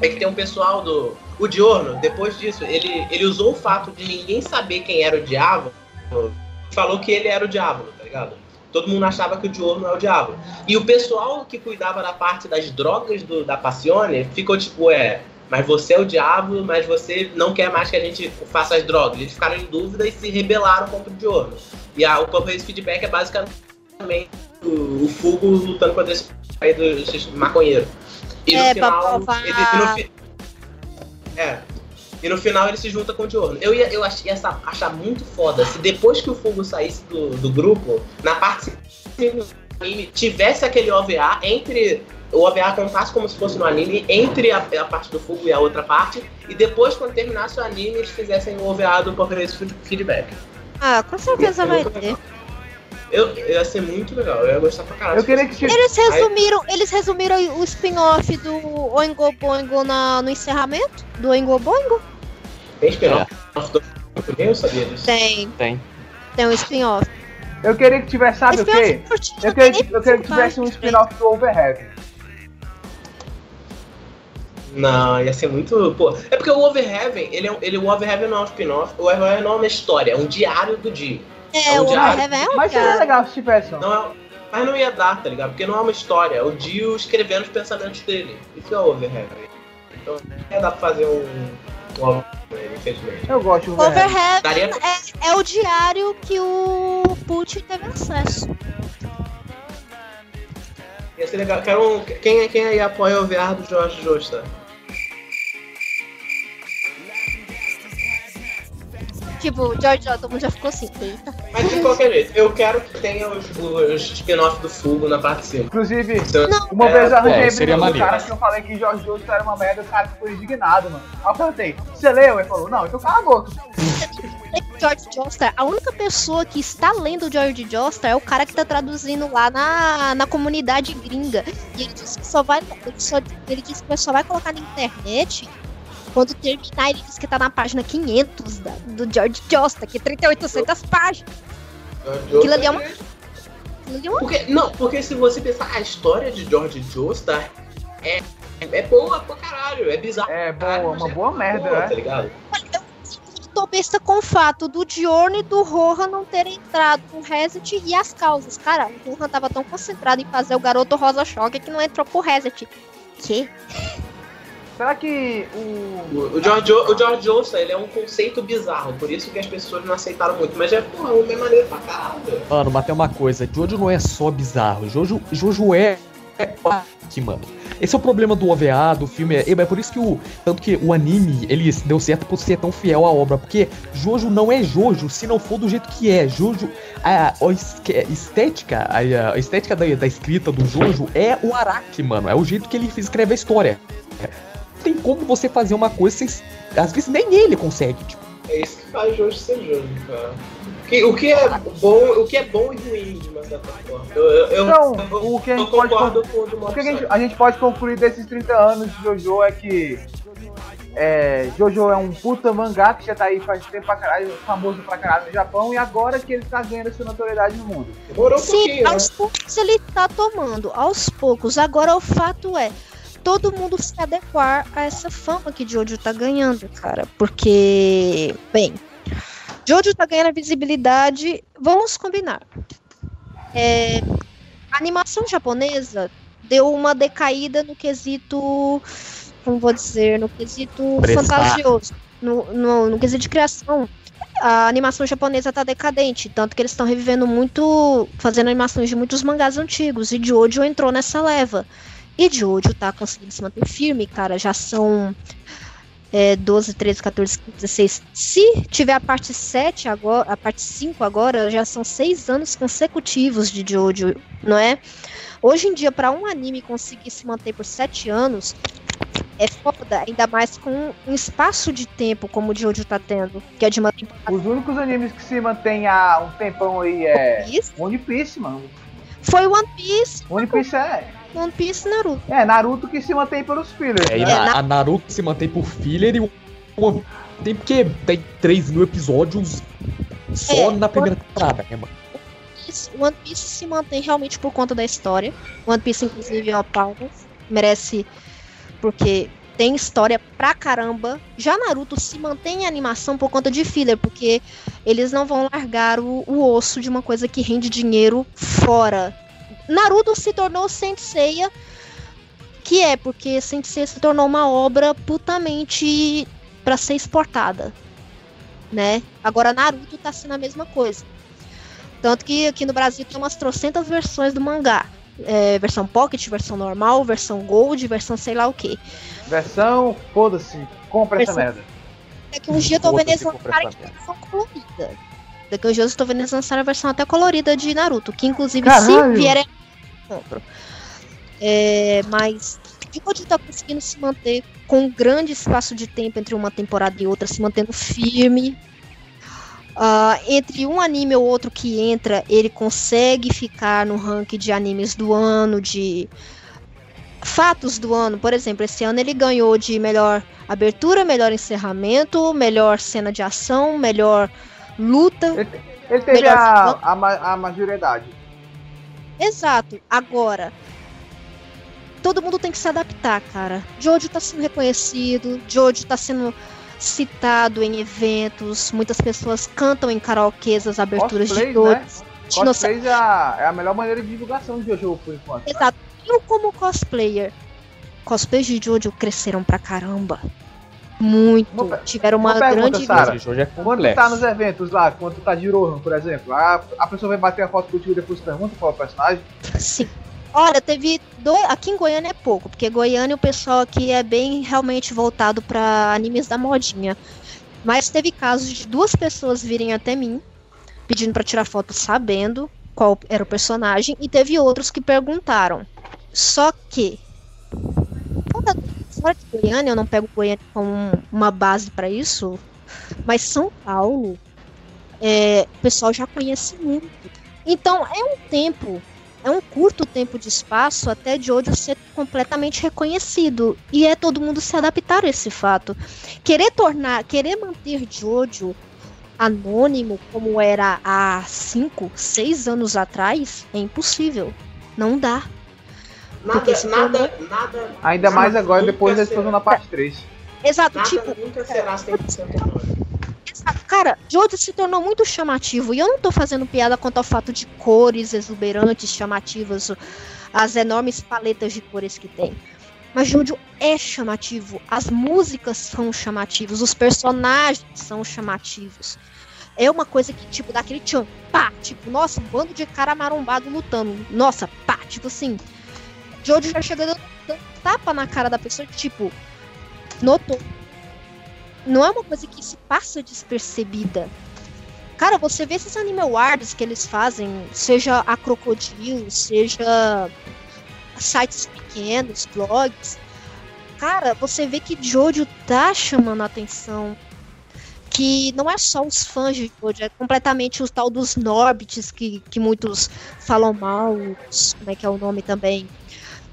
É que tem um pessoal do. O Diorno, depois disso, ele, ele usou o fato de ninguém saber quem era o Diabo. Falou que ele era o Diabo, tá ligado? Todo mundo achava que o Diorno é o Diabo. E o pessoal que cuidava da parte das drogas do, da Passione ficou tipo, é. Mas você é o diabo, mas você não quer mais que a gente faça as drogas. Eles ficaram em dúvida e se rebelaram contra o Diorno. E a, o Purple Haze Feedback é basicamente o, o lutando contra esse aí dos maconheiros. E no É, pra final. provar- Ele, e no é. E no final ele se junta com o Diorno. Eu ia, eu ach- ia achar muito foda se depois que o Fugo saísse do, do grupo, na parte 5 anime tivesse aquele OVA entre. O OVA contasse como se fosse no anime, entre a, a parte do fogo e a outra parte, e depois, quando terminasse o anime, eles fizessem o OVA do Feed- Feedback. Ah, com certeza vai ter. Legal. Eu, ia ser muito legal, eu ia gostar pra caralho. Eu queria que. Eles resumiram, eles resumiram o spin-off do Oingo Boingo na, no encerramento do Oingo Boingo? Tem spin-off do eu sabia disso. Tem, Tem. tem um spin-off. Eu queria que tivesse, sabe o quê? Eu queria, eu queria que tivesse um principal, spin-off do Overhead. Não, ia ser muito. Pô, é porque o Overheaven, ele, é, ele, o Overheaven não é um spin-off, o Overheaven não é uma história, é um diário do dia. É, É um o diário. É um Mas seria legal se tivesse. Não é, mas não ia dar, tá ligado? Porque não é uma história, é o Dio escrevendo os pensamentos dele. Isso é o Overheaven. Então não ia dar pra fazer um. um infelizmente. Eu gosto do Overhead. Overheaven Daria é, é o diário que o Putin teve acesso. Ia ser legal. Quero um, quem, quem aí apoia o VR do Jorge Justa? Tipo, George Otto, todo mundo já ficou assim. Eita. Mas de qualquer jeito, eu quero que tenha os, os spin-off do Fugo na parte 5. Inclusive, Então, uma é, vez eu arranjei é, briga seria com o cara que eu falei que Jorge Justo era uma merda, o cara ficou indignado, mano. Aí eu perguntei, você leu? Ele falou, não, então cala a boca. George Joestar, a única pessoa que está lendo George Joestar é o cara que tá traduzindo lá na, na comunidade gringa. E ele disse que só vai. Ele, só, ele disse que só vai colocar na internet quando terminar. Ele disse que tá na página 500 da- do George Joestar, que é 3800 páginas. Aquilo ali é uma- Aquilo ali é uma- Porque, não, porque se você pensar, a história de George Joestar é, é boa pra caralho, é bizarro. É boa, uma é boa merda, boa, né? Tá ligado? Eu tô besta com o fato do Diorno e do Rohan não terem entrado no Reset e as causas. Cara, o Rohan tava tão concentrado em fazer o garoto Rosa Choque que não entrou pro Reset. Que? Será que o. O, o George, o George Joestar, ele é um conceito bizarro, por isso que as pessoas não aceitaram muito. Mas é, porra, é maneiro pra caralho. Mano, mas tem uma coisa, Jojo não é só bizarro, Jojo, Jojo é, é que, mano. Esse é o problema do OVA, do filme, é, é por isso que o tanto que o anime, ele deu certo por ser tão fiel à obra, porque Jojo não é Jojo se não for do jeito que é. Jojo, a, a estética, a, a estética da, da escrita do Jojo é o Araki, mano, é o jeito que ele escreve a história. Não tem como você fazer uma coisa sem às vezes nem ele consegue, tipo. É isso que faz Jojo ser Jojo, cara. Que- o, que é bom, o que é bom e ruim, de uma certa forma. Eu, eu, Então, eu, o que a gente pode o que a gente, a gente pode concluir desses 30 anos de Jojo é que é, Jojo é um puta mangá que já tá aí faz tempo pra caralho, famoso pra caralho no Japão, e agora que ele tá ganhando essa notoriedade no mundo. Demorou um Sim, pouquinho, né? aos poucos ele tá tomando, aos poucos. Agora o fato é, todo mundo se adequar a essa fama que Jojo tá ganhando, cara. Porque, bem, Jojo tá ganhando visibilidade, vamos combinar. É, a animação japonesa deu uma decaída no quesito, como vou dizer, no quesito Prestar. fantasioso, no, no, no quesito de criação. A animação japonesa tá decadente, tanto que eles estão revivendo muito, fazendo animações de muitos mangás antigos, e Jojo entrou nessa leva. E Jojo tá conseguindo se manter firme, cara, já são é, 12, 13, 14, 15, 16. Se tiver a parte 7 agora, a parte 5 agora, já são 6 anos consecutivos de Jojo, não é? Hoje em dia, para um anime conseguir se manter por 7 anos, é foda, ainda mais com um espaço de tempo como o Jojo tá tendo, que é de uma temporada. Os únicos animes que se mantêm há um tempão aí é Isso One Piece, mano. foi One Piece, One Piece é. One Piece e Naruto. É, Naruto que se mantém pelos fillers. É, né? na- na- a Naruto se mantém por filler e o o- tem porque tem 3 mil episódios só É, na primeira temporada, né, mano? One Piece se mantém realmente por conta da história. One Piece, inclusive, é uma palmas. Merece, porque tem história pra caramba. Já Naruto se mantém em animação por conta de filler, porque eles não vão largar o, o osso de uma coisa que rende dinheiro fora. Naruto se tornou Senseiya, que é porque Senseiya se tornou uma obra putamente pra ser exportada, né? Agora Naruto tá sendo a mesma coisa. Tanto que aqui no Brasil tem umas trocentas versões do mangá. É, versão Pocket, versão normal, versão Gold, versão sei lá o que. Versão, foda-se, compra essa Versão- merda. Daqui uns dias eu tô vendo Foda-se, eles compra lançarem essa a versão colorida. Daqui uns dias eu tô vendo eles lançarem a versão até colorida de Naruto. Que inclusive, Caralho! se vierem compro. É, mas Jojo tá conseguindo se manter com um grande espaço de tempo entre uma temporada e outra, se mantendo firme. Ah, entre um anime ou outro que entra, ele consegue ficar no ranking de animes do ano, de fatos do ano. Por exemplo, esse ano ele ganhou de melhor abertura, melhor encerramento, melhor cena de ação, melhor luta. Ele, ele teve a, a, a majoridade. Exato. Agora, todo mundo tem que se adaptar, cara. Jojo tá sendo reconhecido, Jojo tá sendo citado em eventos, muitas pessoas cantam em karaokês as aberturas de Jojo. né? Cosplays é a, é a melhor maneira de divulgação de Jojo por enquanto. né? Exato. Eu como cosplayer, cosplays de Jojo cresceram pra caramba. Muito. Uma Tiveram uma, uma pergunta, grande. Sara. Esse jogo é Quando tá nos eventos lá, quando tu tá de Rohan, por exemplo, a, a pessoa vai bater a foto contigo e depois pergunta qual é o personagem. Sim. Olha, teve dois. Aqui em Goiânia é pouco, porque Goiânia o pessoal aqui é bem realmente voltado pra animes da modinha. Mas teve casos de duas pessoas virem até mim pedindo pra tirar foto sabendo qual era o personagem e teve outros que perguntaram. Só que fora, de Goiânia, eu não pego Goiânia como uma base pra isso, mas São Paulo é, o pessoal já conhece muito. Então é um tempo é um curto tempo de espaço até Jojo ser completamente reconhecido. E é todo mundo se adaptar a esse fato. Querer tornar, querer manter Jojo anônimo como era há 5, 6 anos atrás é impossível. Não dá. Nada, Porque se nada, nada. Ainda mais agora, depois da explosão na parte 3. Exato, Nada tipo, nunca será 100% anônimo. Exato. Cara, Jojo se tornou muito chamativo. E eu não tô fazendo piada quanto ao fato de cores exuberantes, chamativas, as enormes paletas de cores que tem. Mas Jojo é chamativo. As músicas são chamativas. Os personagens são chamativos. É uma coisa que, tipo, dá aquele tchan, pá, tipo, nossa, um bando de cara marombado lutando. Nossa, pá, tipo assim. Jojo já chega dando, dando tapa na cara da pessoa, tipo, notou não é uma coisa que se passa despercebida. Cara, você vê esses anime awards que eles fazem, seja a Crocodile, seja sites pequenos, blogs. Cara, você vê que Jojo tá chamando a atenção. Que não é só os fãs de Jojo, é completamente o tal dos Norbits que, que muitos falam mal. Os, como é que é o nome também?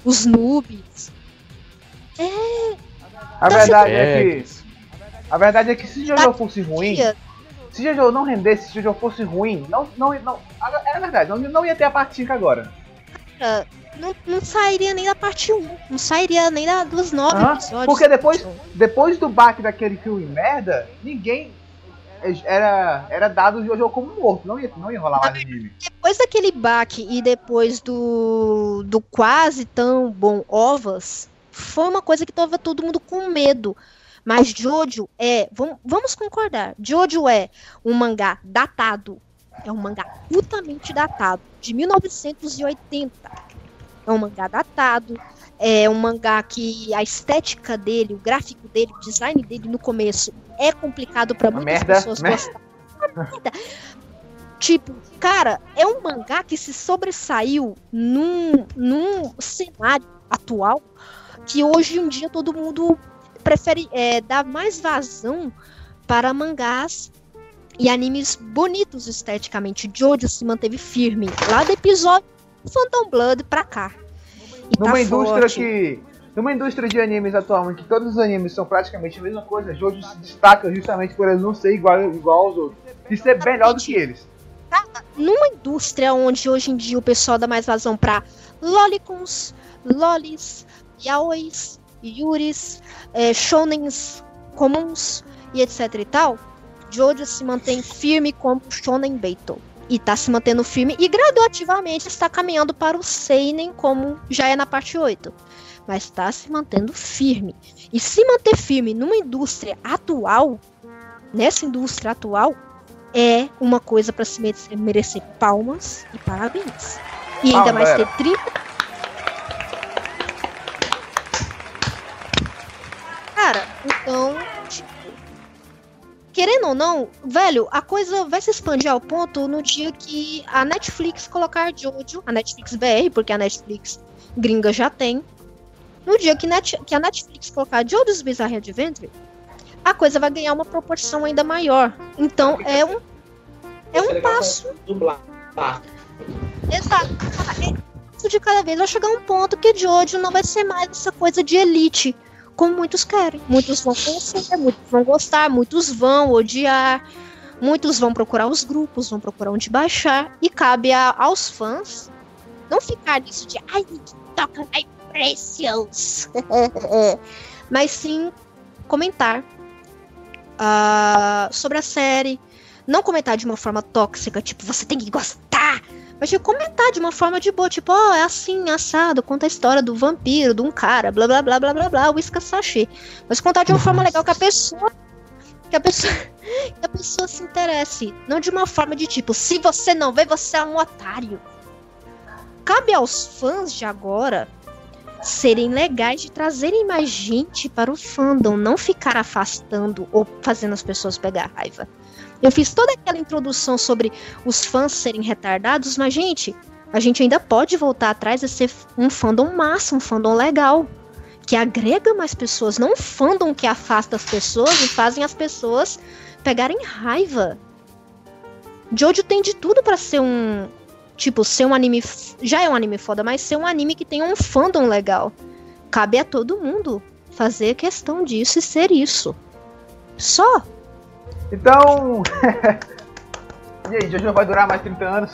Os noobs. A verdade é É, que. A verdade é que se Jojo fosse ruim, se Jojo não rendesse, se Jojo fosse ruim, não, não, não, é verdade, não, não ia ter a parte 5 agora. não, não sairia nem da parte 1. Não sairia nem da, dos nove Aham, episódios. porque depois- Depois do baque daquele filme merda, ninguém era, era dado o Jojo como morto, não ia, não ia rolar mais anime. Depois daquele baque e depois do, do quase tão bom Ovas, foi uma coisa que tava todo mundo com medo. Mas Jojo é, vamos, vamos concordar, Jojo é um mangá datado. É um mangá altamente datado, de 1980. É um mangá datado, é um mangá que a estética dele, o gráfico dele, o design dele no começo é complicado para muitas merda, pessoas né? gostarem. Merda. Tipo, cara, é um mangá que se sobressaiu num, num cenário atual que hoje em dia todo mundo prefere é, dar mais vazão para mangás e animes bonitos esteticamente. Jojo se manteve firme lá do episódio Phantom Blood pra cá. E Numa tá indústria forte. que. Numa indústria de animes atualmente, que todos os animes são praticamente a mesma coisa, Jojo se destaca justamente por eles não ser igual, igual aos outros. E ser melhor do que eles. numa indústria onde hoje em dia o pessoal dá mais vazão pra lolicons, lolis, yaois, yuris, é, shonens comuns e etc e tal, Jojo se mantém firme como shonen Beito. E tá se mantendo firme e graduativamente está caminhando para o seinen como já é na parte 8. Mas está se mantendo firme. E se manter firme numa indústria atual, nessa indústria atual, é uma coisa pra se merecer, merecer palmas e parabéns. E ainda mais ter 30. Cara, então, tipo, querendo ou não, velho, a coisa vai se expandir ao ponto no dia que a Netflix colocar Jojo, a Netflix BR, porque a Netflix gringa já tem. No dia que, net, que a Netflix colocar Jojo's Bizarre Adventure, a coisa vai ganhar uma proporção ainda maior. Então é um é um passo. Exato. É de cada vez vai chegar um ponto que Jojo não vai ser mais essa coisa de elite, como muitos querem. Muitos vão conhecer, muitos vão gostar, muitos vão odiar, muitos vão procurar os grupos, vão procurar onde baixar, e cabe a- aos fãs não ficar nisso de ai, que toca ai, precious. Mas sim comentar ah, sobre a série. Não comentar de uma forma tóxica, tipo, você tem que gostar. Mas tipo, comentar de uma forma de boa, tipo, ó, é assim, assado, conta a história do vampiro, de um cara, blá blá blá blá blá blá, whisky sachê. Mas contar de uma forma legal que a pessoa. Que a pessoa. Que a pessoa se interesse. Não de uma forma de tipo, se você não vê, você é um otário. Cabe aos fãs de agora serem legais de trazerem mais gente para o fandom, não ficar afastando ou fazendo as pessoas pegar raiva. Eu fiz toda aquela introdução sobre os fãs serem retardados, mas, gente, a gente ainda pode voltar atrás e ser um fandom massa, um fandom legal. Que agrega mais pessoas, não um fandom que afasta as pessoas e fazem as pessoas pegarem raiva. Jojo tem de tudo pra ser um. Tipo, ser um anime. Já é um anime foda, mas ser um anime que tem um fandom legal. Cabe a todo mundo fazer questão disso e ser isso. Só. Então. e aí, Jojo vai durar mais 30 anos?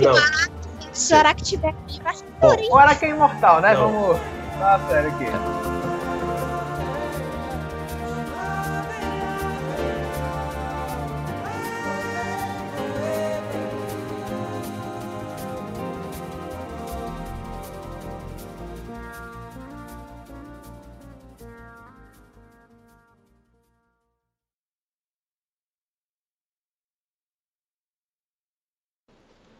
Não. Será que tiver vai Bom, O Araki é imortal, né? Não. Vamos. Ah, sério aqui.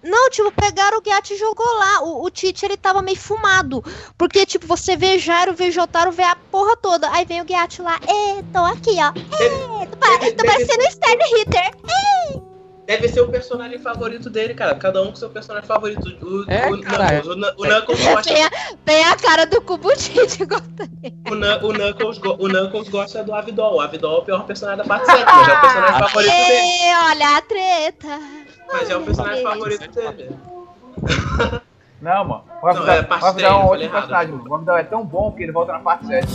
Não, tipo, pegaram o Guiat e jogou lá. O, o Tite, ele tava meio fumado. Porque, tipo, você vê Jairo, vê Jotaro, vê a porra toda. Aí vem o Guiat lá. Ê, tô aqui, ó. Ê, tô, deve- tô deve parecendo um Stern Hitter. Deve ser o personagem favorito dele, cara. Cada um com seu personagem favorito. O, É, o, Knuckles, o, o Knuckles gosta. Tem a, tem a cara do Cubo Tite. O, o Knuckles, go- o Knuckles gosta do Avidol. O Avidol é o pior personagem da parte 7, mas é o personagem favorito dele. Ê, olha a treta. Mas é o personagem favorito dele. Não, mano. Avidal é Avidal é um errado. personagem, mano. O Avidal é tão bom que ele volta na parte 7.